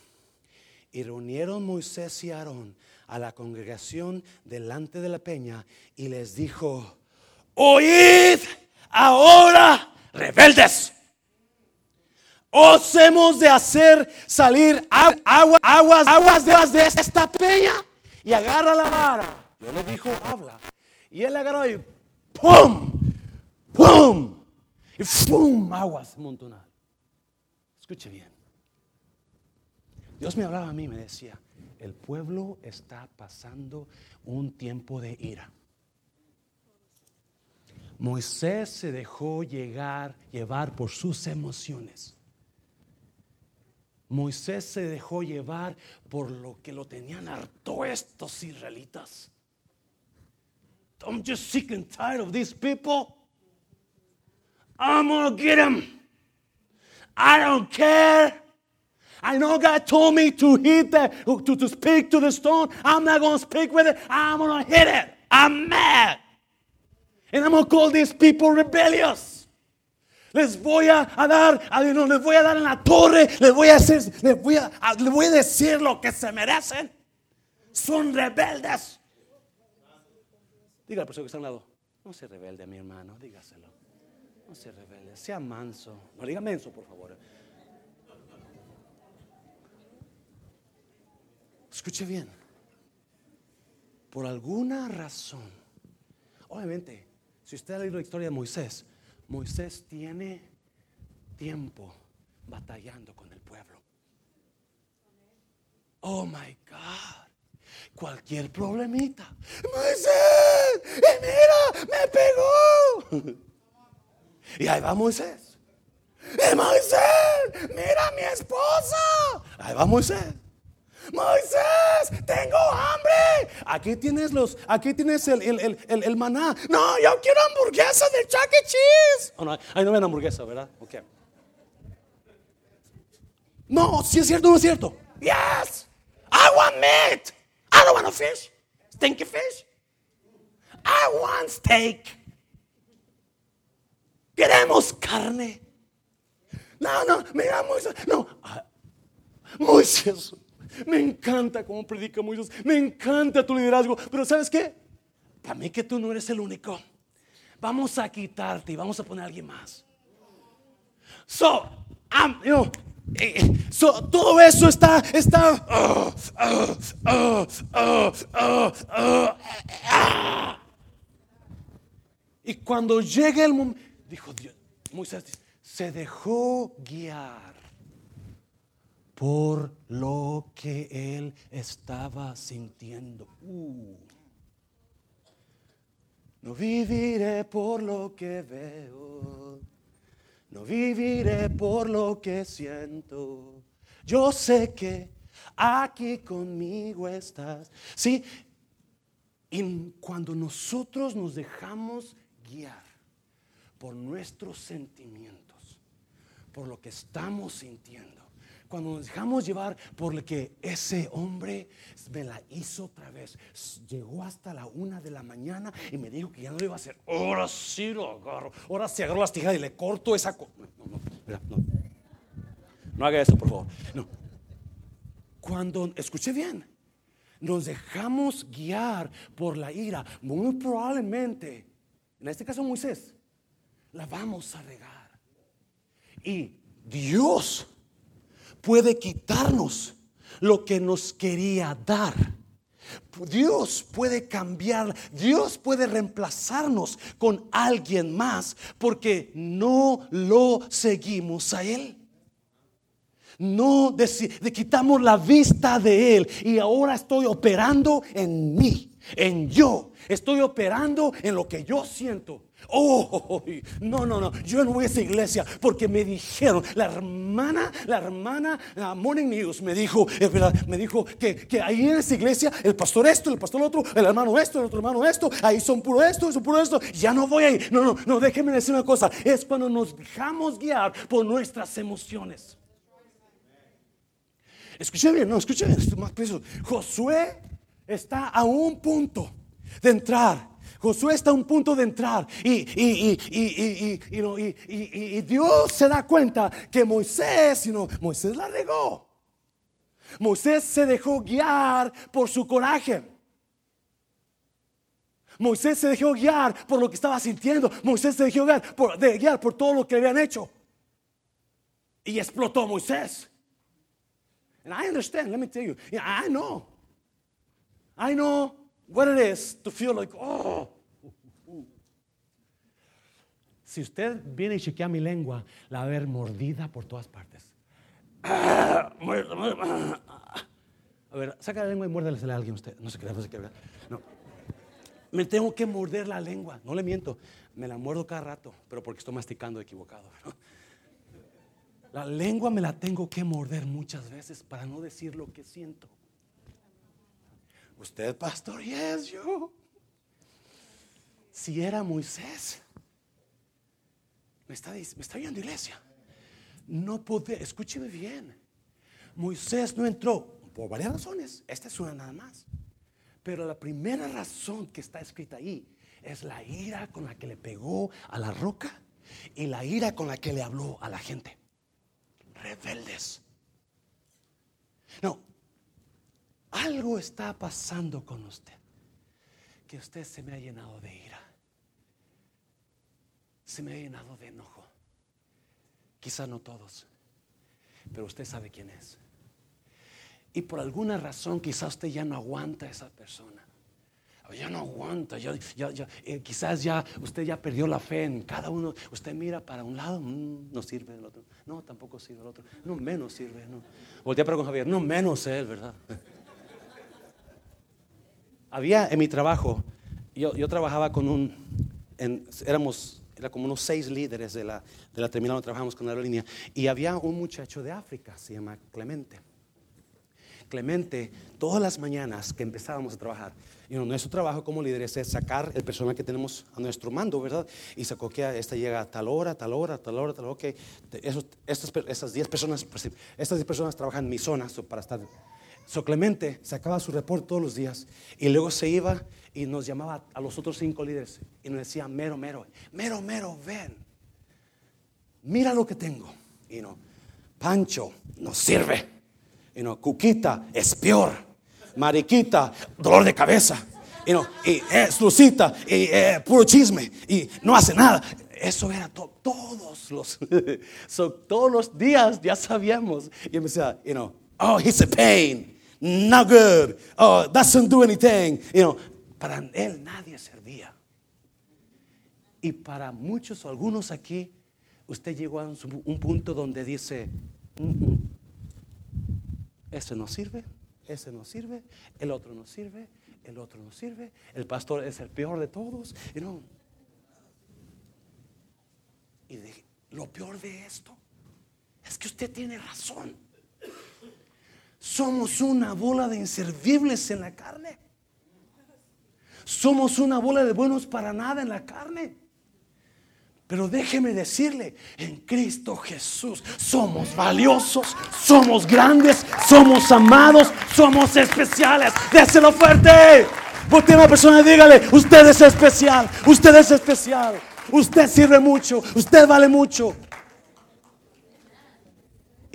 Y reunieron Moisés y Aarón a la congregación delante de la peña y les dijo, oíd ahora rebeldes. Os hemos de hacer salir agua, aguas, aguas de, esta peña y agarra la vara. Yo le dijo, habla. Y él agarró y ¡pum! ¡pum! Y ¡pum! Aguas montonal. Escuche bien. Dios me hablaba a mí, me decía, el pueblo está pasando un tiempo de ira. Moisés se dejó llegar, llevar por sus emociones. Moisés se dejó llevar por lo que lo tenían harto estos israelitas. I'm just sick and tired of these people. I'm gonna get them. I don't care. I know God told me to hit that, to, to speak to the stone. I'm not to speak with it. I'm to hit it. I'm mad. And I'm to call these people rebellious. Les voy a, dar, no, les voy a dar en la torre, les voy a hacer, les voy a, les voy a decir lo que se merecen. Son rebeldes. Diga al persona que está a un lado, no se rebelde, mi hermano, dígaselo. No se rebelde, sea manso. No diga menso, por favor. Escuche bien. Por alguna razón, obviamente, si usted ha leído la historia de Moisés, Moisés tiene tiempo batallando con el pueblo. Oh my God. Cualquier problemita. Moisés, y mira, me pegó. Y ahí va Moisés. Moisés, mira mi esposa. Ahí va Moisés. Moisés, tengo hambre. Aquí tienes los, aquí tienes el, el, el, el maná. No, yo quiero hamburguesa de Chuck E. Cheese. Oh, no, ahí no ven hamburguesa, ¿verdad? Ok. No, si es cierto o no es cierto. Yes. I want meat. I don't want a fish. Stinky fish. I want steak. Queremos carne. No, no, mira Moisés. No, ah, Moisés. Me encanta cómo predica Moisés. Me encanta tu liderazgo. Pero ¿sabes qué? Para mí que tú no eres el único. Vamos a quitarte y vamos a poner a alguien más. So, I'm, you eh, so, todo eso está, está. y cuando llega el momento, dijo Dios, Moisés, se dejó guiar por lo que él estaba sintiendo. Uh. No viviré por lo que veo, no viviré por lo que siento. Yo sé que aquí conmigo estás. Sí, y cuando nosotros nos dejamos guiar por nuestros sentimientos, por lo que estamos sintiendo, cuando nos dejamos llevar por lo que ese hombre me la hizo otra vez. Llegó hasta la una de la mañana y me dijo que ya no lo iba a hacer. Ahora sí lo agarro. Ahora sí agarro las tijeras y le corto esa. No, no, no, no. haga eso, por favor. No. Cuando, escuche bien, nos dejamos guiar por la ira, muy probablemente, en este caso Moisés, la vamos a regar. Y Dios puede quitarnos lo que nos quería dar. Dios puede cambiar, Dios puede reemplazarnos con alguien más porque no lo seguimos a Él. No de, quitamos la vista de Él y ahora estoy operando en mí. en yo. Estoy operando en lo que yo siento. Oh, no, no, no. Yo no voy a esa iglesia porque me dijeron, la hermana, la hermana Morning News me dijo, me dijo que, que, ahí en esa iglesia el pastor esto, el pastor otro, el hermano esto, el otro hermano esto, ahí son puro esto, son puro esto. Ya no voy ahí. No, no, no, déjenme decir una cosa. Es cuando nos dejamos guiar por nuestras emociones. Escuchen bien, no, escuchen bien, más preciso. Josué está a un punto de entrar. Josué está a un punto de entrar y, y, Dios se da cuenta que Moisés, sino Moisés la regó. Moisés se dejó guiar por su coraje. Moisés se dejó guiar por lo que estaba sintiendo. Moisés se dejó guiar por, guiar por todo lo que habían hecho. Y explotó Moisés. And I understand, let me tell you. I know. I know what it is to feel like, oh. Si usted viene y chequea mi lengua, la va a ver mordida por todas partes. A ver, saca la lengua y muérdale a alguien usted. No se crea, no se. No. Me tengo que morder la lengua, no le miento. Me la muerdo cada rato, pero porque estoy masticando equivocado. La lengua me la tengo que morder muchas veces para no decir lo que siento. Usted, pastor, yes, yo. Si era Moisés, me está, me iglesia. No pude, escúcheme bien. Moisés no entró por varias razones. Esta es una nada más. Pero la primera razón que está escrita ahí es la ira con la que le pegó a la roca y la ira con la que le habló a la gente. Rebeldes. No, algo está pasando con usted. Que usted se me ha llenado de ira. Se me ha llenado de enojo. Quizá no todos, pero usted sabe quién es. Y por alguna razón quizás usted ya no aguanta a esa persona. Ya no aguanta, eh, quizás ya usted ya perdió la fe en cada uno. Usted mira para un lado, mm, no sirve el otro. No, tampoco sirve el otro. No, menos sirve. No. Voltea para con Javier, no menos él, ¿verdad? Había en mi trabajo, yo, yo trabajaba con un, éramos, era como unos seis líderes de la, de la terminal donde trabajamos con la aerolínea, y había un muchacho de África, se llama Clemente. Clemente, todas las mañanas que empezábamos a trabajar, y nuestro trabajo como líderes es sacar el personal que tenemos a nuestro mando, ¿verdad? Y sacó que esta llega a tal hora, tal hora, tal hora, tal hora, ok. estas, estas 10 personas, pues, estas 10 personas trabajan en mi zona para estar So Clemente sacaba su reporte todos los días y luego se iba y nos llamaba a los otros cinco líderes y nos decía, mero, mero, mero, mero, ven, mira lo que tengo. Y no, Pancho no sirve. Y no, Cuquita es peor. Mariquita, dolor de cabeza. Y no, y es Lucita, y eh, puro chisme, y no hace nada. Eso era todos los, todos los días ya sabíamos. Y me decía, you know, oh, he's a pain no good, oh, doesn't do anything. You know, para él nadie servía. Y para muchos o algunos aquí, usted llegó a un, punto donde dice, ese no sirve, ese no sirve, el otro no sirve, el otro no sirve, el pastor es el peor de todos. You know. Y lo peor de esto es que usted tiene razón. Somos una bola de inservibles en la carne. Somos una bola de buenos para nada en la carne. Pero déjeme decirle, en Cristo Jesús somos valiosos, somos grandes, somos amados, somos especiales. Déselo fuerte. Porque una persona dígale, usted es especial, usted es especial, usted sirve mucho, usted vale mucho.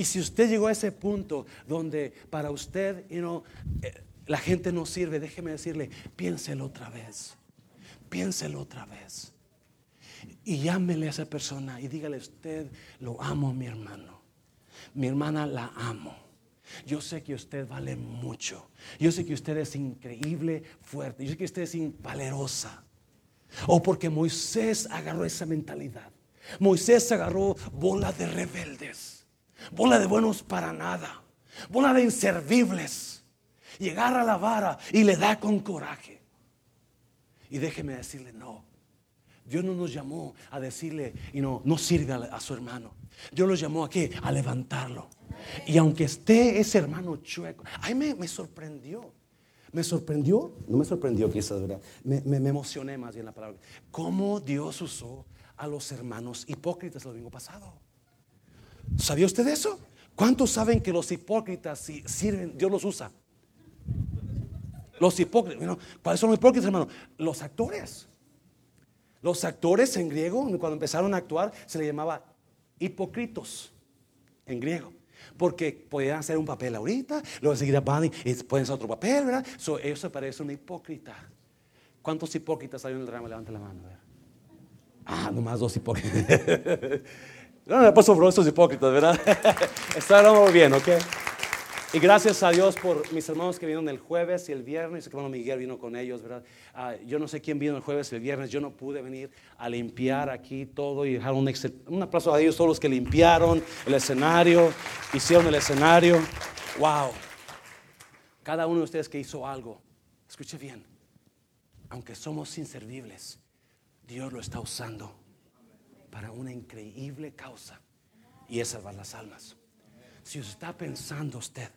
Y si usted llegó a ese punto donde para usted you eh, la gente no sirve, déjeme decirle, piénselo otra vez. Piénselo otra vez. Y llámele a esa persona y dígale, usted lo amo, mi hermano. Mi hermana la amo. Yo sé que usted vale mucho. Yo sé que usted es increíble, fuerte. Yo sé que usted es valerosa. O porque Moisés agarró esa mentalidad. Moisés agarró bola de rebeldes bola de buenos para nada, bola de inservibles. Y agarra la vara y le da con coraje. Y déjeme decirle, no. Dios no nos llamó a decirle, y no, no sirve a, su hermano. Dios los llamó a qué? A levantarlo. Y aunque esté ese hermano chueco, ay, me, me sorprendió. Me sorprendió, no me sorprendió quizás, ¿verdad? Me, me, me, emocioné más bien la palabra. Cómo Dios usó a los hermanos hipócritas el domingo pasado. ¿Sabía usted eso? ¿Cuántos saben que los hipócritas si sirven, Dios los usa? Los hipócritas, ¿cuáles son los hipócritas, hermano? Los actores. Los actores en griego, cuando empezaron a actuar, se les llamaba hipócritos en griego. Porque podían hacer un papel ahorita, luego seguir van y pueden hacer otro papel, ¿verdad? So, eso parece una hipócrita. ¿Cuántos hipócritas hay en el drama? Levanta la mano. Ah, nomás dos hipócritas. no me paso por estos hipócritas, ¿verdad? Está bien, ¿ok? Y gracias a Dios por mis hermanos que vinieron el jueves y el viernes. El hermano Miguel vino con ellos, ¿verdad? Ah, yo no sé quién vino el jueves y el viernes. Yo no pude venir a limpiar aquí todo y dejar un, un aplauso a ellos, todos los que limpiaron el escenario, hicieron el escenario. ¡Wow! Cada uno de ustedes que hizo algo, escuche bien, aunque somos inservibles, Dios lo está usando para una increíble causa y es salvar las almas. Si está pensando usted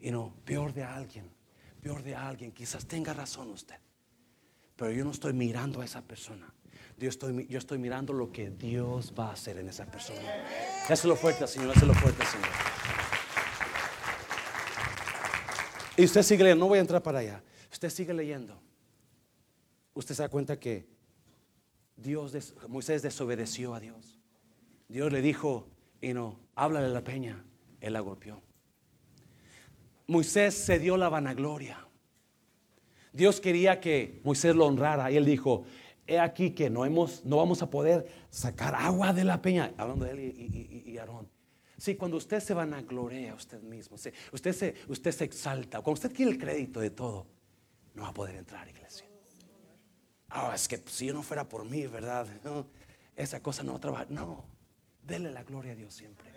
y no, peor de alguien, peor de alguien, quizás tenga razón usted. Pero yo no estoy mirando a esa persona. Yo estoy, yo estoy mirando lo que Dios va a hacer en esa persona. lo fuerte, Señor, lo fuerte, Señor. Y usted sigue leyendo, no voy a entrar para allá. Usted sigue leyendo. Usted se da cuenta que Dios, Moisés desobedeció a Dios. Dios le dijo, y no, háblale a la peña. Él la golpeó. Moisés se dio la vanagloria. Dios quería que Moisés lo honrara y él dijo, he aquí que no, hemos, no vamos a poder sacar agua de la peña, hablando de él y, y, Aarón. Sí, cuando usted se vanagloria a usted mismo, usted, se, usted se exalta, cuando usted quiere el crédito de todo, no va a poder entrar, iglesia. Ah, es que si yo no fuera por mí, ¿verdad? esa cosa no va a trabajar. No, dele la gloria a Dios siempre.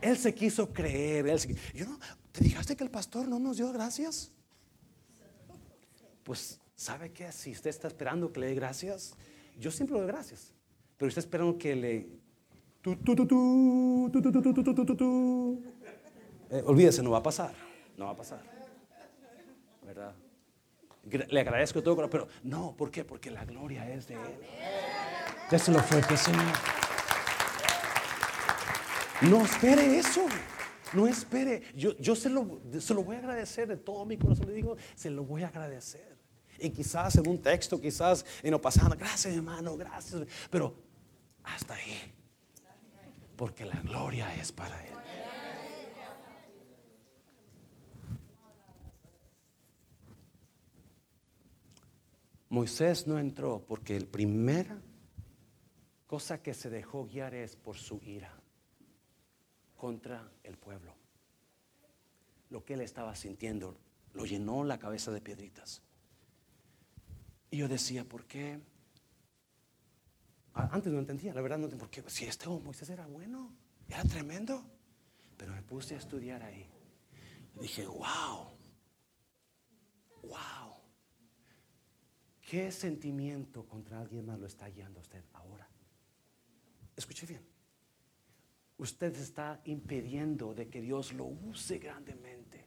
Él se quiso creer. Él no, ¿Te dijaste que el pastor no nos dio gracias? Pues, ¿sabe qué? Si usted está esperando que le dé gracias, yo siempre le doy gracias. Pero usted esperando que le. olvídese, no va a pasar. No va a pasar. Le agradezco todo, pero no, ¿por qué? Porque la gloria es de Él. Déselo fuerte, Señor. No espere eso. No espere. Yo, yo se, lo, se lo voy a agradecer de todo mi corazón. Le digo, se lo voy a agradecer. Y quizás en un texto, quizás en lo pasado, gracias hermano, gracias. Pero hasta ahí. Porque la gloria es para Él. Moisés no entró porque el primera cosa que se dejó guiar es por su ira contra el pueblo. Lo que él estaba sintiendo lo llenó la cabeza de piedritas. Y yo decía, ¿por qué? Antes no entendía, la verdad no entendía, ¿por qué? Si este Moisés era bueno, era tremendo. Pero me puse a estudiar ahí. Dije, wow, wow. ¿Qué sentimiento contra alguien más lo está guiando usted ahora? Escuche bien usted está impidiendo de que Dios lo use grandemente.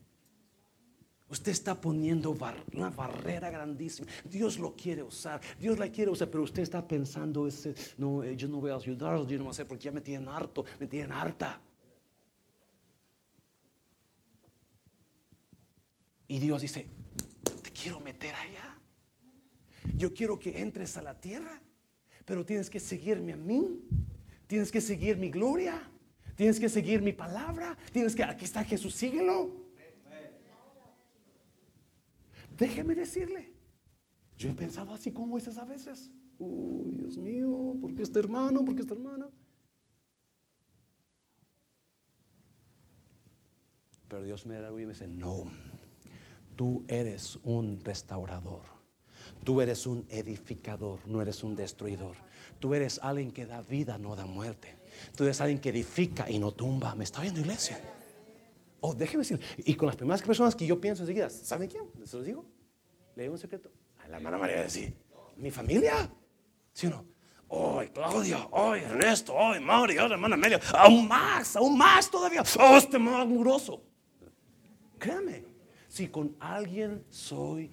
Usted está poniendo una barrera grandísima. Dios lo quiere usar. Dios la quiere usar, pero usted está pensando, ese, no, eh, yo no voy a ayudar, yo no voy a hacer porque ya me tienen harto, me tienen harta. Y Dios dice, te quiero meter allá. Yo quiero que entres a la tierra, pero tienes que seguirme a mí. Tienes que seguir mi gloria. Tienes que seguir mi palabra. Tienes que, aquí está Jesús, síguelo. Déjeme decirle. Yo he pensado así como esas a veces. Uy, Dios mío, ¿por qué este hermano? ¿Por qué esta hermana? Pero Dios me da y me dice, no, tú eres un restaurador. Tú eres un edificador, no eres un destruidor. Tú eres alguien que da vida, no da muerte. Tú eres alguien que edifica y no tumba. ¿Me está viendo iglesia? Oh, déjeme decir. Y con las primeras personas que yo pienso enseguida, ¿saben quién? ¿Se los digo? Le digo un secreto. A la hermana María decir, mi familia. ¿Sí o no? Hoy, Claudia, hoy, Ernesto, hoy, Mauri, hoy, hermana Amelia, aún más, aún más todavía. Oh, este más muroso. Créame, si con alguien soy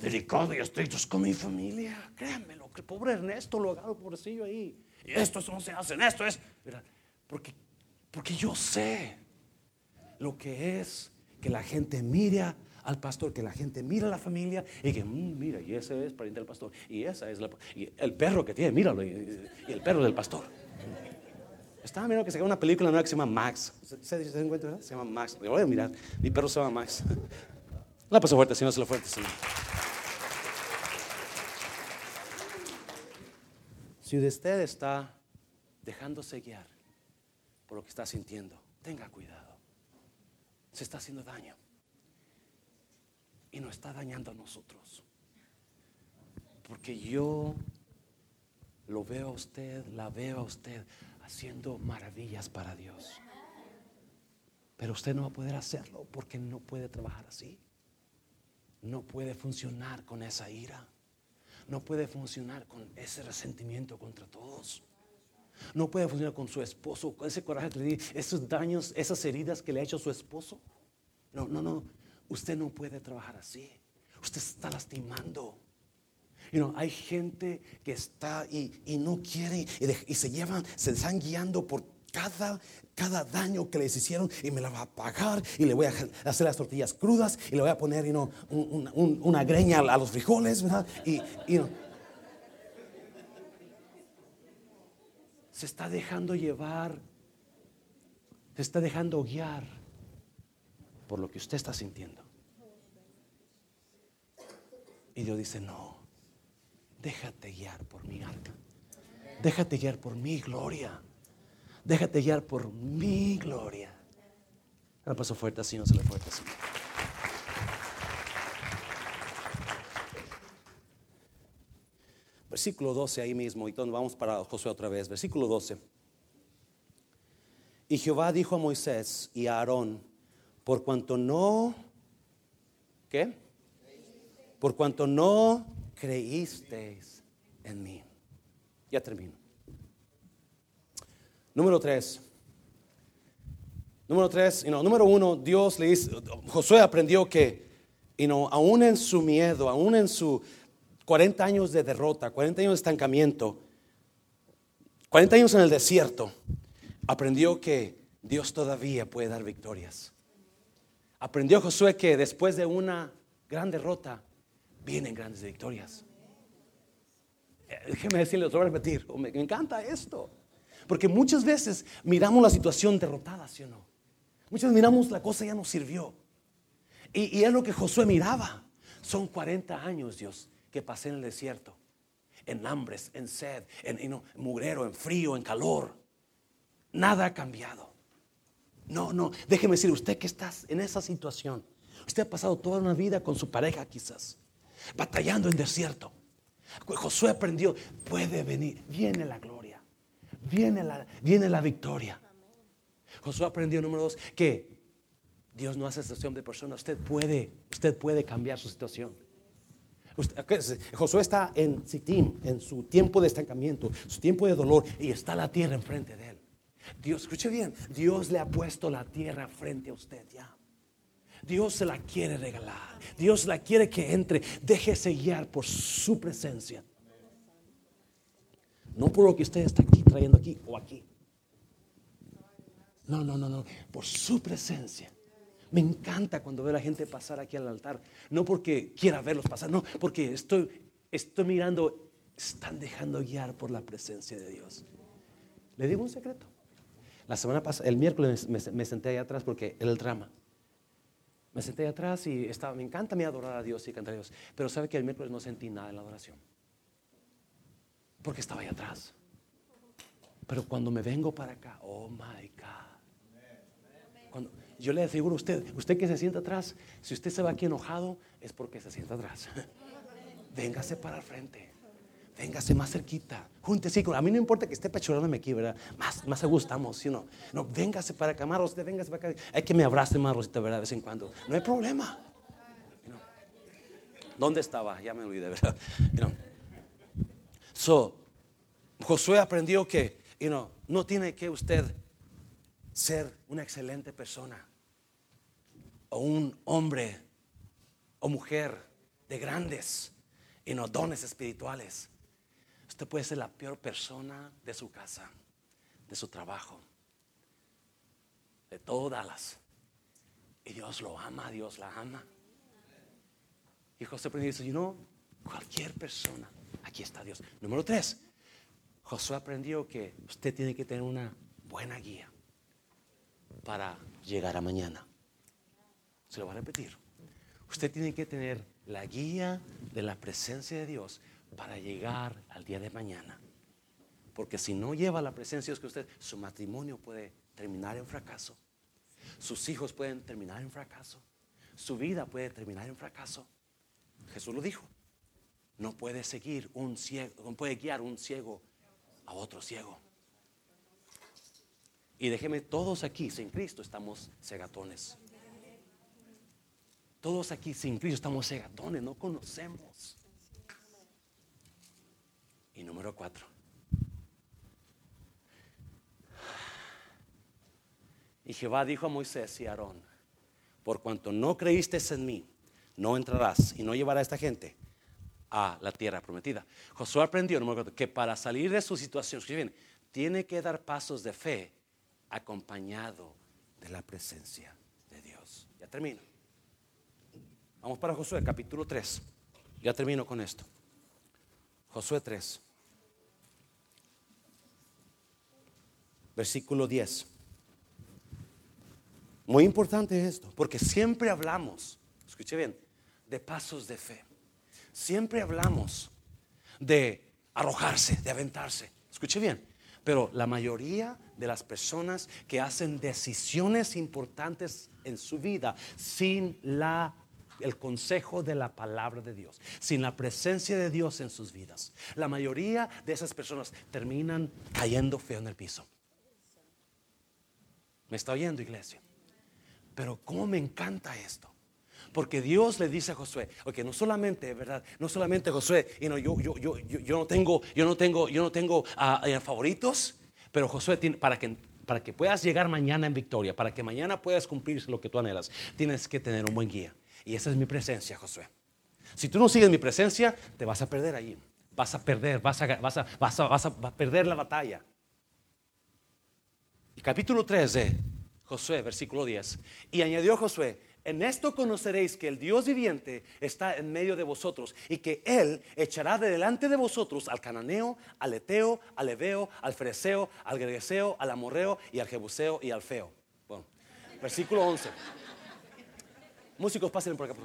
delicado y estricto, con mi familia, créanmelo, que pobre Ernesto lo agarro pobrecillo ahí. Y esto no se hace, esto es. Porque, porque yo sé lo que es que la gente mire al pastor, que la gente mira a la familia y que, mm, mira, y ese es pariente del pastor, y esa es la, y el perro que tiene, míralo, y, el perro del pastor. Estaba mirando que se una película nueva que se llama Max. ¿Se, se, encuentra? Se llama Max. Voy a mirar. Mi perro se llama Max. La pasó fuerte, si no se lo fuerte, señor. Si usted está dejándose guiar por lo que está sintiendo, tenga cuidado. Se está haciendo daño y nos está dañando a nosotros. Porque yo lo veo a usted, la veo a usted haciendo maravillas para Dios. Pero usted no va a poder hacerlo porque no puede trabajar así. No puede funcionar con esa ira. No puede funcionar con ese resentimiento contra todos. No puede funcionar con su esposo, con ese coraje que esos daños, esas heridas que le ha hecho su esposo. No, no, no. Usted no puede trabajar así. Usted está lastimando. You hay gente que está y, no quiere y, se llevan, se están guiando por cada, cada daño que les hicieron y me la va a pagar y le voy a hacer las tortillas crudas y le voy a poner una greña a los frijoles, ¿verdad? Y, se está dejando llevar, se está dejando guiar por lo que usted está sintiendo. Y Dios dice, no, déjate guiar por mi alma. Déjate guiar por mi gloria. Déjate guiar por mi gloria. Le paso fuerte así, no se le fuerte así. Versículo 12 ahí mismo, y vamos para Josué otra vez. Versículo 12. Y Jehová dijo a Moisés y a Aarón, por cuanto no, ¿qué? por cuanto no creísteis en mí. Ya termino. Número tres. Número tres, número uno, Dios le dice, Josué aprendió que, y no aún en su miedo, aún en su 40 años de derrota, 40 años de estancamiento, 40 años en el desierto, aprendió que Dios todavía puede dar victorias. Aprendió Josué que después de una gran derrota, vienen grandes victorias. Eh, déjeme decirle, lo voy a repetir, me, encanta esto. Porque muchas veces miramos la situación derrotada, ¿sí o no? Muchas veces miramos la cosa ya no sirvió. Y, es lo que Josué miraba. Son 40 años, Dios, que pasé en el desierto. En hambres, en sed, en, en mugrero, en frío, en calor. Nada ha cambiado. No, no, déjeme decir, usted que está en esa situación, usted ha pasado toda una vida con su pareja quizás batallando en desierto. Josué aprendió, puede venir, viene la gloria, viene la, viene la victoria. Josué aprendió, número dos, que Dios no hace situación de persona, usted puede, usted puede cambiar su situación. Josué está en Sittim, en su tiempo de estancamiento, su tiempo de dolor, y está la tierra enfrente de él. Dios, escuche bien, Dios le ha puesto la tierra frente a usted ya. Dios se la quiere regalar. Dios la quiere que entre. Déjese guiar por su presencia. No por lo que usted está aquí trayendo aquí o aquí. No, no, no, no. Por su presencia. Me encanta cuando veo a la gente pasar aquí al altar. No porque quiera verlos pasar, no, porque estoy, estoy mirando, están dejando guiar por la presencia de Dios. Le digo un secreto. La semana pasada, el miércoles me, me senté ahí atrás porque era el drama. Me senté atrás y estaba, me encanta mi adorar a Dios y cantar a Dios. Pero sabe que el miércoles no sentí nada en la adoración. Porque estaba ahí atrás. Pero cuando me vengo para acá, oh my God. Cuando, yo le aseguro a usted, usted que se sienta atrás, si usted se va aquí enojado, es porque se sienta atrás. Véngase para el frente. Véngase más cerquita. Júntese. A mí no importa que esté pechurándome aquí, ¿verdad? Más, más gustamos, ¿sí no? No, véngase para acá, Rosita, véngase para acá. Hay que me abrace más, Rosita, ¿verdad? De vez en cuando. No hay problema. ¿Dónde estaba? Ya me olvidé, ¿verdad? So, Josué aprendió que you know, no tiene que usted ser una excelente persona o un hombre o mujer de grandes y no dones espirituales. Usted puede ser la peor persona de su casa, de su trabajo, de todas las Y Dios lo ama, Dios la ama. Y José dice, you know, cualquier persona, aquí está Dios. Número tres, Josué aprendió que usted tiene que tener una buena guía para llegar a mañana. Se lo voy a repetir. Usted tiene que tener la guía de la presencia de Dios para llegar al día de mañana. Porque si no lleva la presencia de Dios que usted, su matrimonio puede terminar en fracaso. Sus hijos pueden terminar en fracaso. Su vida puede terminar en fracaso. Jesús lo dijo. No puede seguir un ciego, no puede guiar un ciego a otro ciego. Y déjeme, todos aquí sin Cristo estamos cegatones. Todos aquí sin Cristo estamos cegatones, no conocemos. Y número cuatro. Y Jehová dijo a Moisés y a Aarón, por cuanto no creíste en mí, no entrarás y no llevarás a esta gente a la tierra prometida. Josué aprendió, número que para salir de su situación, tiene que dar pasos de fe acompañado de la presencia de Dios. Ya termino. Vamos para Josué, capítulo 3. Ya termino con esto. Josué 3. Versículo 10. Muy importante esto, porque siempre hablamos, escuche bien, de pasos de fe. Siempre hablamos de arrojarse, de aventarse. Escuche bien, pero la mayoría de las personas que hacen decisiones importantes en su vida sin la el consejo de la palabra de Dios, sin la presencia de Dios en sus vidas. La mayoría de esas personas terminan cayendo feo en el piso. ¿Me está oyendo, iglesia? Pero cómo me encanta esto. Porque Dios le dice a Josué, ok, no solamente, ¿verdad? No solamente Josué, yo, yo, yo, yo, no tengo, yo no tengo, yo no tengo eh, favoritos, pero Josué, tiene, para, que, para que puedas llegar mañana en victoria, para que mañana puedas cumplir lo que tú anhelas, tienes que tener un buen guía. Y esa es mi presencia, Josué. Si tú no sigues mi presencia, te vas a perder ahí. Vas a perder, vas a, vas a, vas a, vas a perder la batalla. Capítulo 3 de Josué, versículo 10. Y añadió Josué, en esto conoceréis que el Dios viviente está en medio de vosotros y que Él echará de delante de vosotros al cananeo, al eteo, al ebeo, al fereceo, al gregeseo, al amorreo y al jebuseo y al feo. Bueno, versículo 11. Músicos, pasen por acá.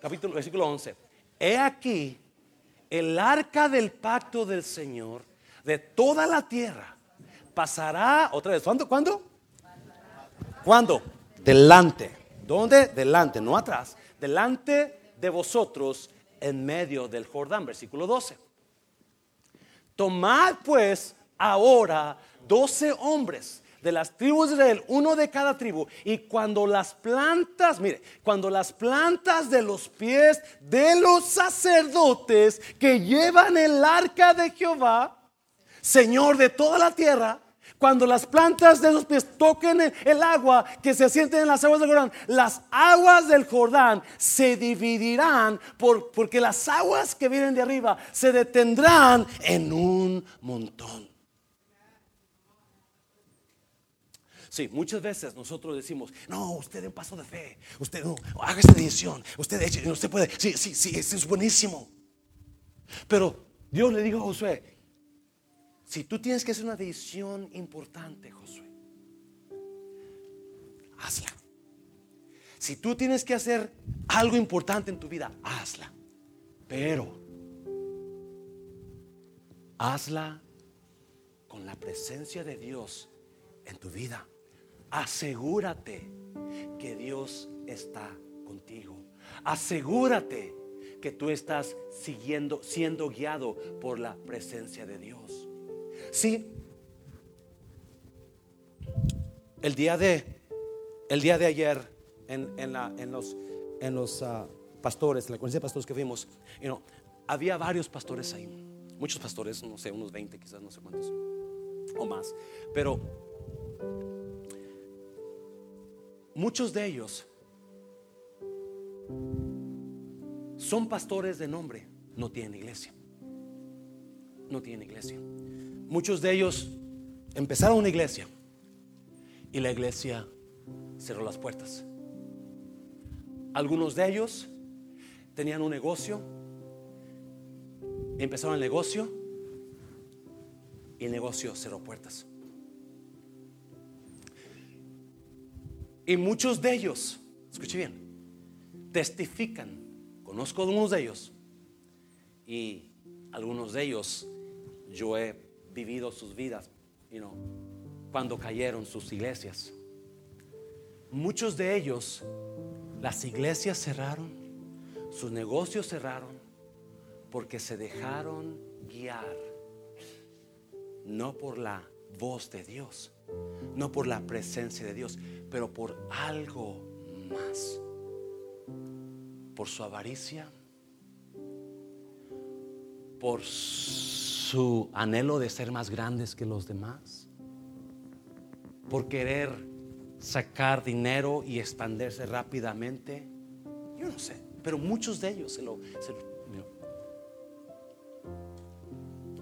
capítulo, versículo 11. He aquí el arca del pacto del Señor de toda la tierra pasará otra vez. ¿Cuándo? ¿Cuándo? ¿Cuándo? Delante. ¿Dónde? Delante, no atrás. Delante de vosotros en medio del Jordán, versículo 12. Tomad pues ahora doce hombres de las tribus de Israel, uno de cada tribu, y cuando las plantas, mire, cuando las plantas de los pies de los sacerdotes que llevan el arca de Jehová, Señor de toda la tierra, cuando las plantas de esos pies toquen el agua que se sienten en las aguas del Jordán, las aguas del Jordán se dividirán por, porque las aguas que vienen de arriba se detendrán en un montón. Sí, muchas veces nosotros decimos, no, usted en paso de fe, usted no, haga esta decisión, usted, usted puede, sí, sí, sí, es buenísimo. Pero Dios le dijo a Josué, si tú tienes que hacer una decisión importante, Josué, hazla. Si tú tienes que hacer algo importante en tu vida, hazla. Pero hazla con la presencia de Dios en tu vida. Asegúrate que Dios está contigo. Asegúrate que tú estás siguiendo, siendo guiado por la presencia de Dios. Sí. El día de, el día de ayer, en, los, en los, ah, pastores, la conferencia de pastores que fuimos, you había varios pastores ahí. Muchos pastores, no sé, unos 20 quizás, no sé cuántos. O más. Pero muchos de ellos son pastores de nombre, no tienen iglesia. No tienen iglesia. Muchos de ellos empezaron una iglesia y la iglesia cerró las puertas. Algunos de ellos tenían un negocio, empezaron el negocio y el negocio cerró puertas. Y muchos de ellos, escuche bien, testifican, conozco a algunos de ellos y algunos de ellos yo he vivido sus vidas, you know, cuando cayeron sus iglesias. Muchos de ellos, las iglesias cerraron, sus negocios cerraron, porque se dejaron guiar, no por la voz de Dios, no por la presencia de Dios, pero por algo más, por su avaricia, por su anhelo de ser más grandes que los demás, por querer sacar dinero y expandirse rápidamente. Yo no sé, pero muchos de ellos se lo...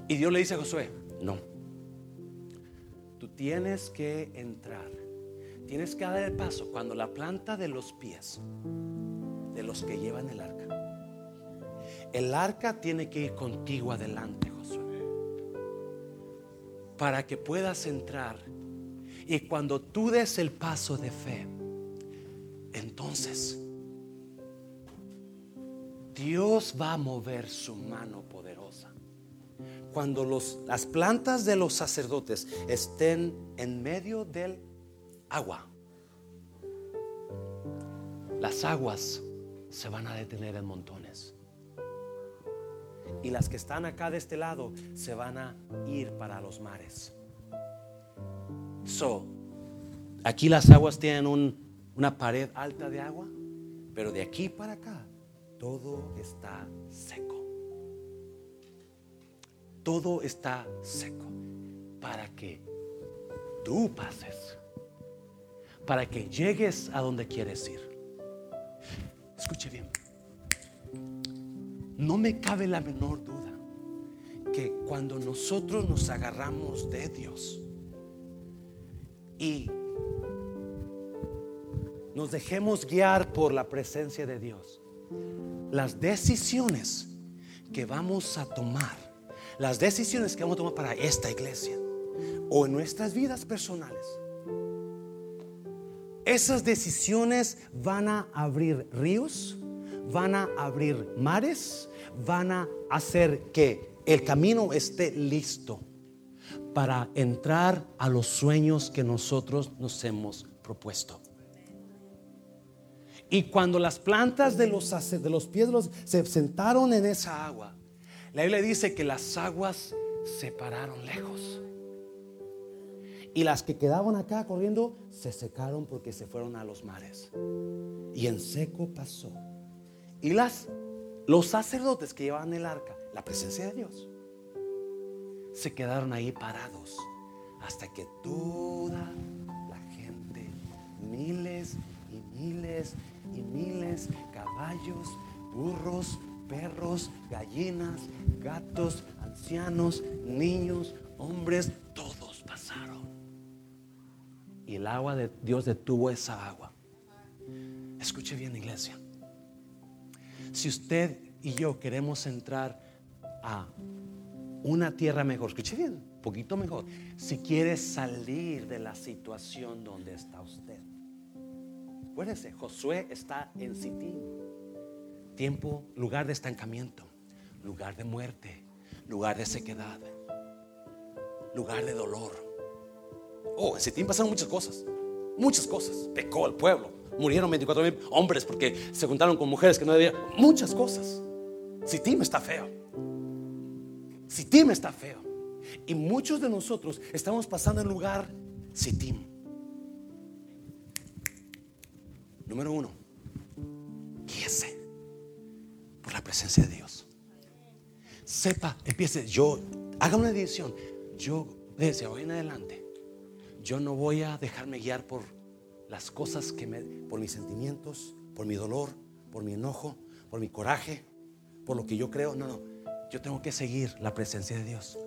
y Dios le dice a Josué, no, tú tienes que entrar, tienes que dar el paso cuando la planta de los pies de los que llevan el arca. El arca tiene que ir contigo adelante, para que puedas entrar. Y cuando tú des el paso de fe, entonces Dios va a mover su mano poderosa. Cuando los, las plantas de los sacerdotes estén en medio del agua, las aguas se van a detener en montones. Y las que están acá de este lado se van a ir para los mares. So, aquí las aguas tienen una pared alta de agua, pero de aquí para acá todo está seco. Todo está seco para que tú pases, para que llegues a donde quieres ir. Escuche bien, no me cabe la menor duda que cuando nosotros nos agarramos de Dios y nos dejemos guiar por la presencia de Dios, las decisiones que vamos a tomar, las decisiones que vamos a tomar para esta iglesia o en nuestras vidas personales, esas decisiones van a abrir ríos, van a abrir mares, van a hacer que el camino esté listo para entrar a los sueños que nosotros nos hemos propuesto. Y cuando las plantas de los, de los se sentaron en esa agua, la Biblia dice que las aguas se pararon lejos. Y las que quedaban acá corriendo se secaron porque se fueron a los mares. Y en seco pasó. Y las, los sacerdotes que llevaban el arca, la presencia de Dios, se quedaron ahí parados hasta que toda la gente, miles y miles y miles, caballos, burros, perros, gallinas, gatos, ancianos, niños, hombres, todos pasaron. Y el agua de Dios detuvo esa agua. Escuche bien, iglesia. Si usted y yo queremos entrar a una tierra mejor, escuche bien, poquito mejor. Si quiere salir de la situación donde está usted Acuérdense, Josué está en Sitín. Tiempo, lugar de estancamiento, lugar de muerte, lugar de sequedad, lugar de dolor. Oh, en Sitín pasaron muchas cosas, muchas cosas. Pecó el pueblo, murieron 24 mil hombres porque se juntaron con mujeres que no debían. Muchas cosas. Sitín está feo. Sitín está feo. Y muchos de nosotros estamos pasando en lugar Sitín. Número uno, guíese. por la presencia de Dios. Sepa, empiece, yo, haga una decisión. Yo, desde hoy en adelante, yo no voy a dejarme guiar por las cosas que me, por mis sentimientos, por mi dolor, por mi enojo, por mi coraje, por lo que yo creo. No, no, yo tengo que seguir la presencia de Dios.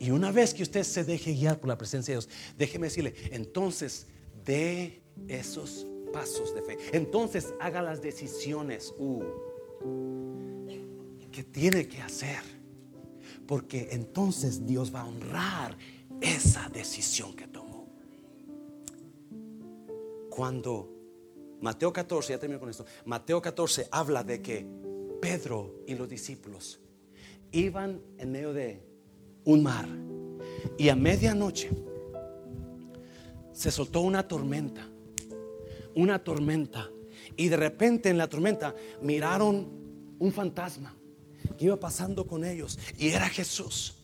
Y una vez que usted se deje guiar por la presencia de Dios, déjeme decirle, entonces de esos pasos de fe. Entonces haga las decisiones uh, que tiene que hacer. Porque entonces Dios va a honrar esa decisión que. Cuando Mateo 14, ya termino con esto, Mateo 14 habla de que Pedro y los discípulos iban en medio de un mar y a medianoche se soltó una tormenta, una tormenta y de repente en la tormenta miraron un fantasma que iba pasando con ellos y era Jesús.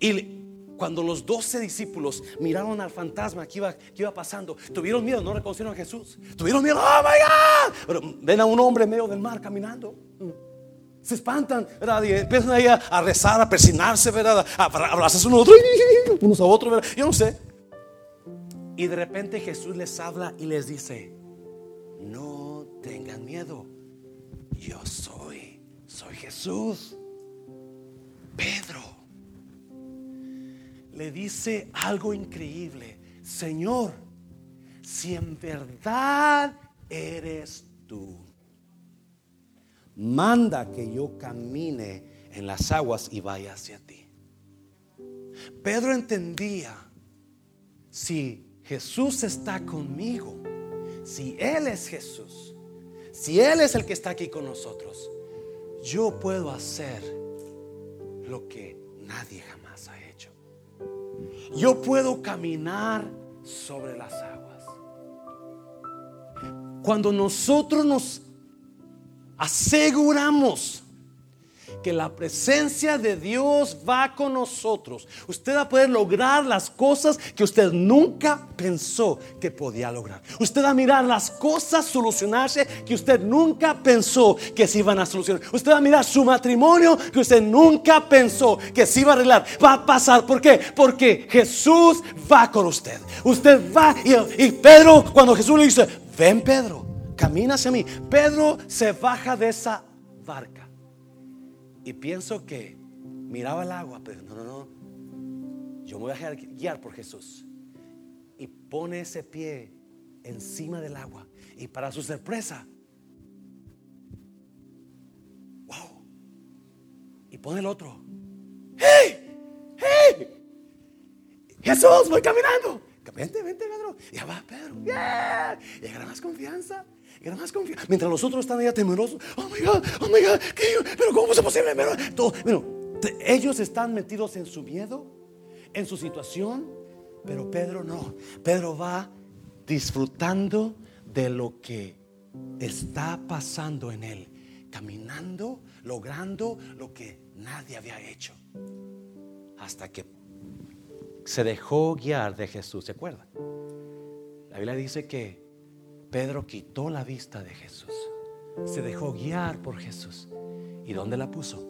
Y cuando los doce discípulos miraron al fantasma que iba, que iba pasando, tuvieron miedo, no reconocieron a Jesús. Tuvieron miedo, oh my God. Pero ven a un hombre en medio del mar caminando. Se espantan, ¿verdad? Y empiezan ahí a, rezar, a persinarse, ¿verdad? A, abrazarse unos, unos a otros, ¿verdad? Yo no sé. Y de repente Jesús les habla y les dice, no tengan miedo, yo soy, soy Jesús. Pedro le dice algo increíble, Señor, si en verdad eres tú, manda que yo camine en las aguas y vaya hacia ti. Pedro entendía, si Jesús está conmigo, si Él es Jesús, si Él es el que está aquí con nosotros, yo puedo hacer lo que nadie jamás. Yo puedo caminar sobre las aguas. Cuando nosotros nos aseguramos que la presencia de Dios va con nosotros. Usted va a poder lograr las cosas que usted nunca pensó que podía lograr. Usted va a mirar las cosas solucionarse que usted nunca pensó que se iban a solucionar. Usted va a mirar su matrimonio que usted nunca pensó que se iba a arreglar. Va a pasar. ¿Por qué? Porque Jesús va con usted. Usted va y, y Pedro, cuando Jesús le dice, ven Pedro camina hacia mí. Pedro se baja de esa barca. Y pienso que miraba el agua, pero no, no, no. Yo me voy a guiar por Jesús. Y pone ese pie encima del agua. Y para su sorpresa, wow. Y pone el otro. ¡Hey! ¡Hey! Jesús, voy caminando. Vente, vente, Pedro. Ya va, Pedro. Yeah. Llegará más confianza. Mientras los otros están allá temerosos. Oh my God, oh my God. Pero ¿cómo es posible? Bueno, ellos están metidos en su miedo, en su situación. Pero Pedro no. Pedro va disfrutando de lo que está pasando en él. Caminando, logrando lo que nadie había hecho. Hasta que se dejó guiar de Jesús. ¿Se acuerda? La Biblia dice que Pedro quitó la vista de Jesús. Se dejó guiar por Jesús. ¿Y dónde la puso?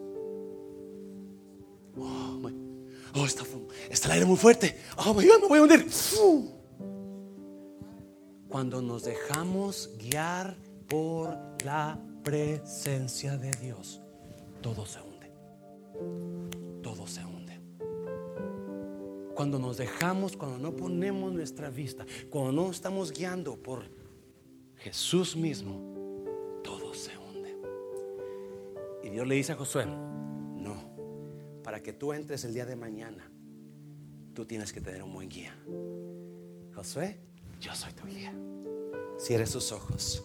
Oh, oh está, el aire muy fuerte. Oh, my me voy a hundir. Cuando nos dejamos guiar por la presencia de Dios, todo se hunde. Todo se hunde. Cuando nos dejamos, cuando no ponemos nuestra vista, cuando no estamos guiando por Jesús mismo, todo se hunde. Y Dios le dice a Josué, no, para que tú entres el día de mañana, tú tienes que tener un buen guía. Josué, yo soy tu guía. Cierre sus ojos.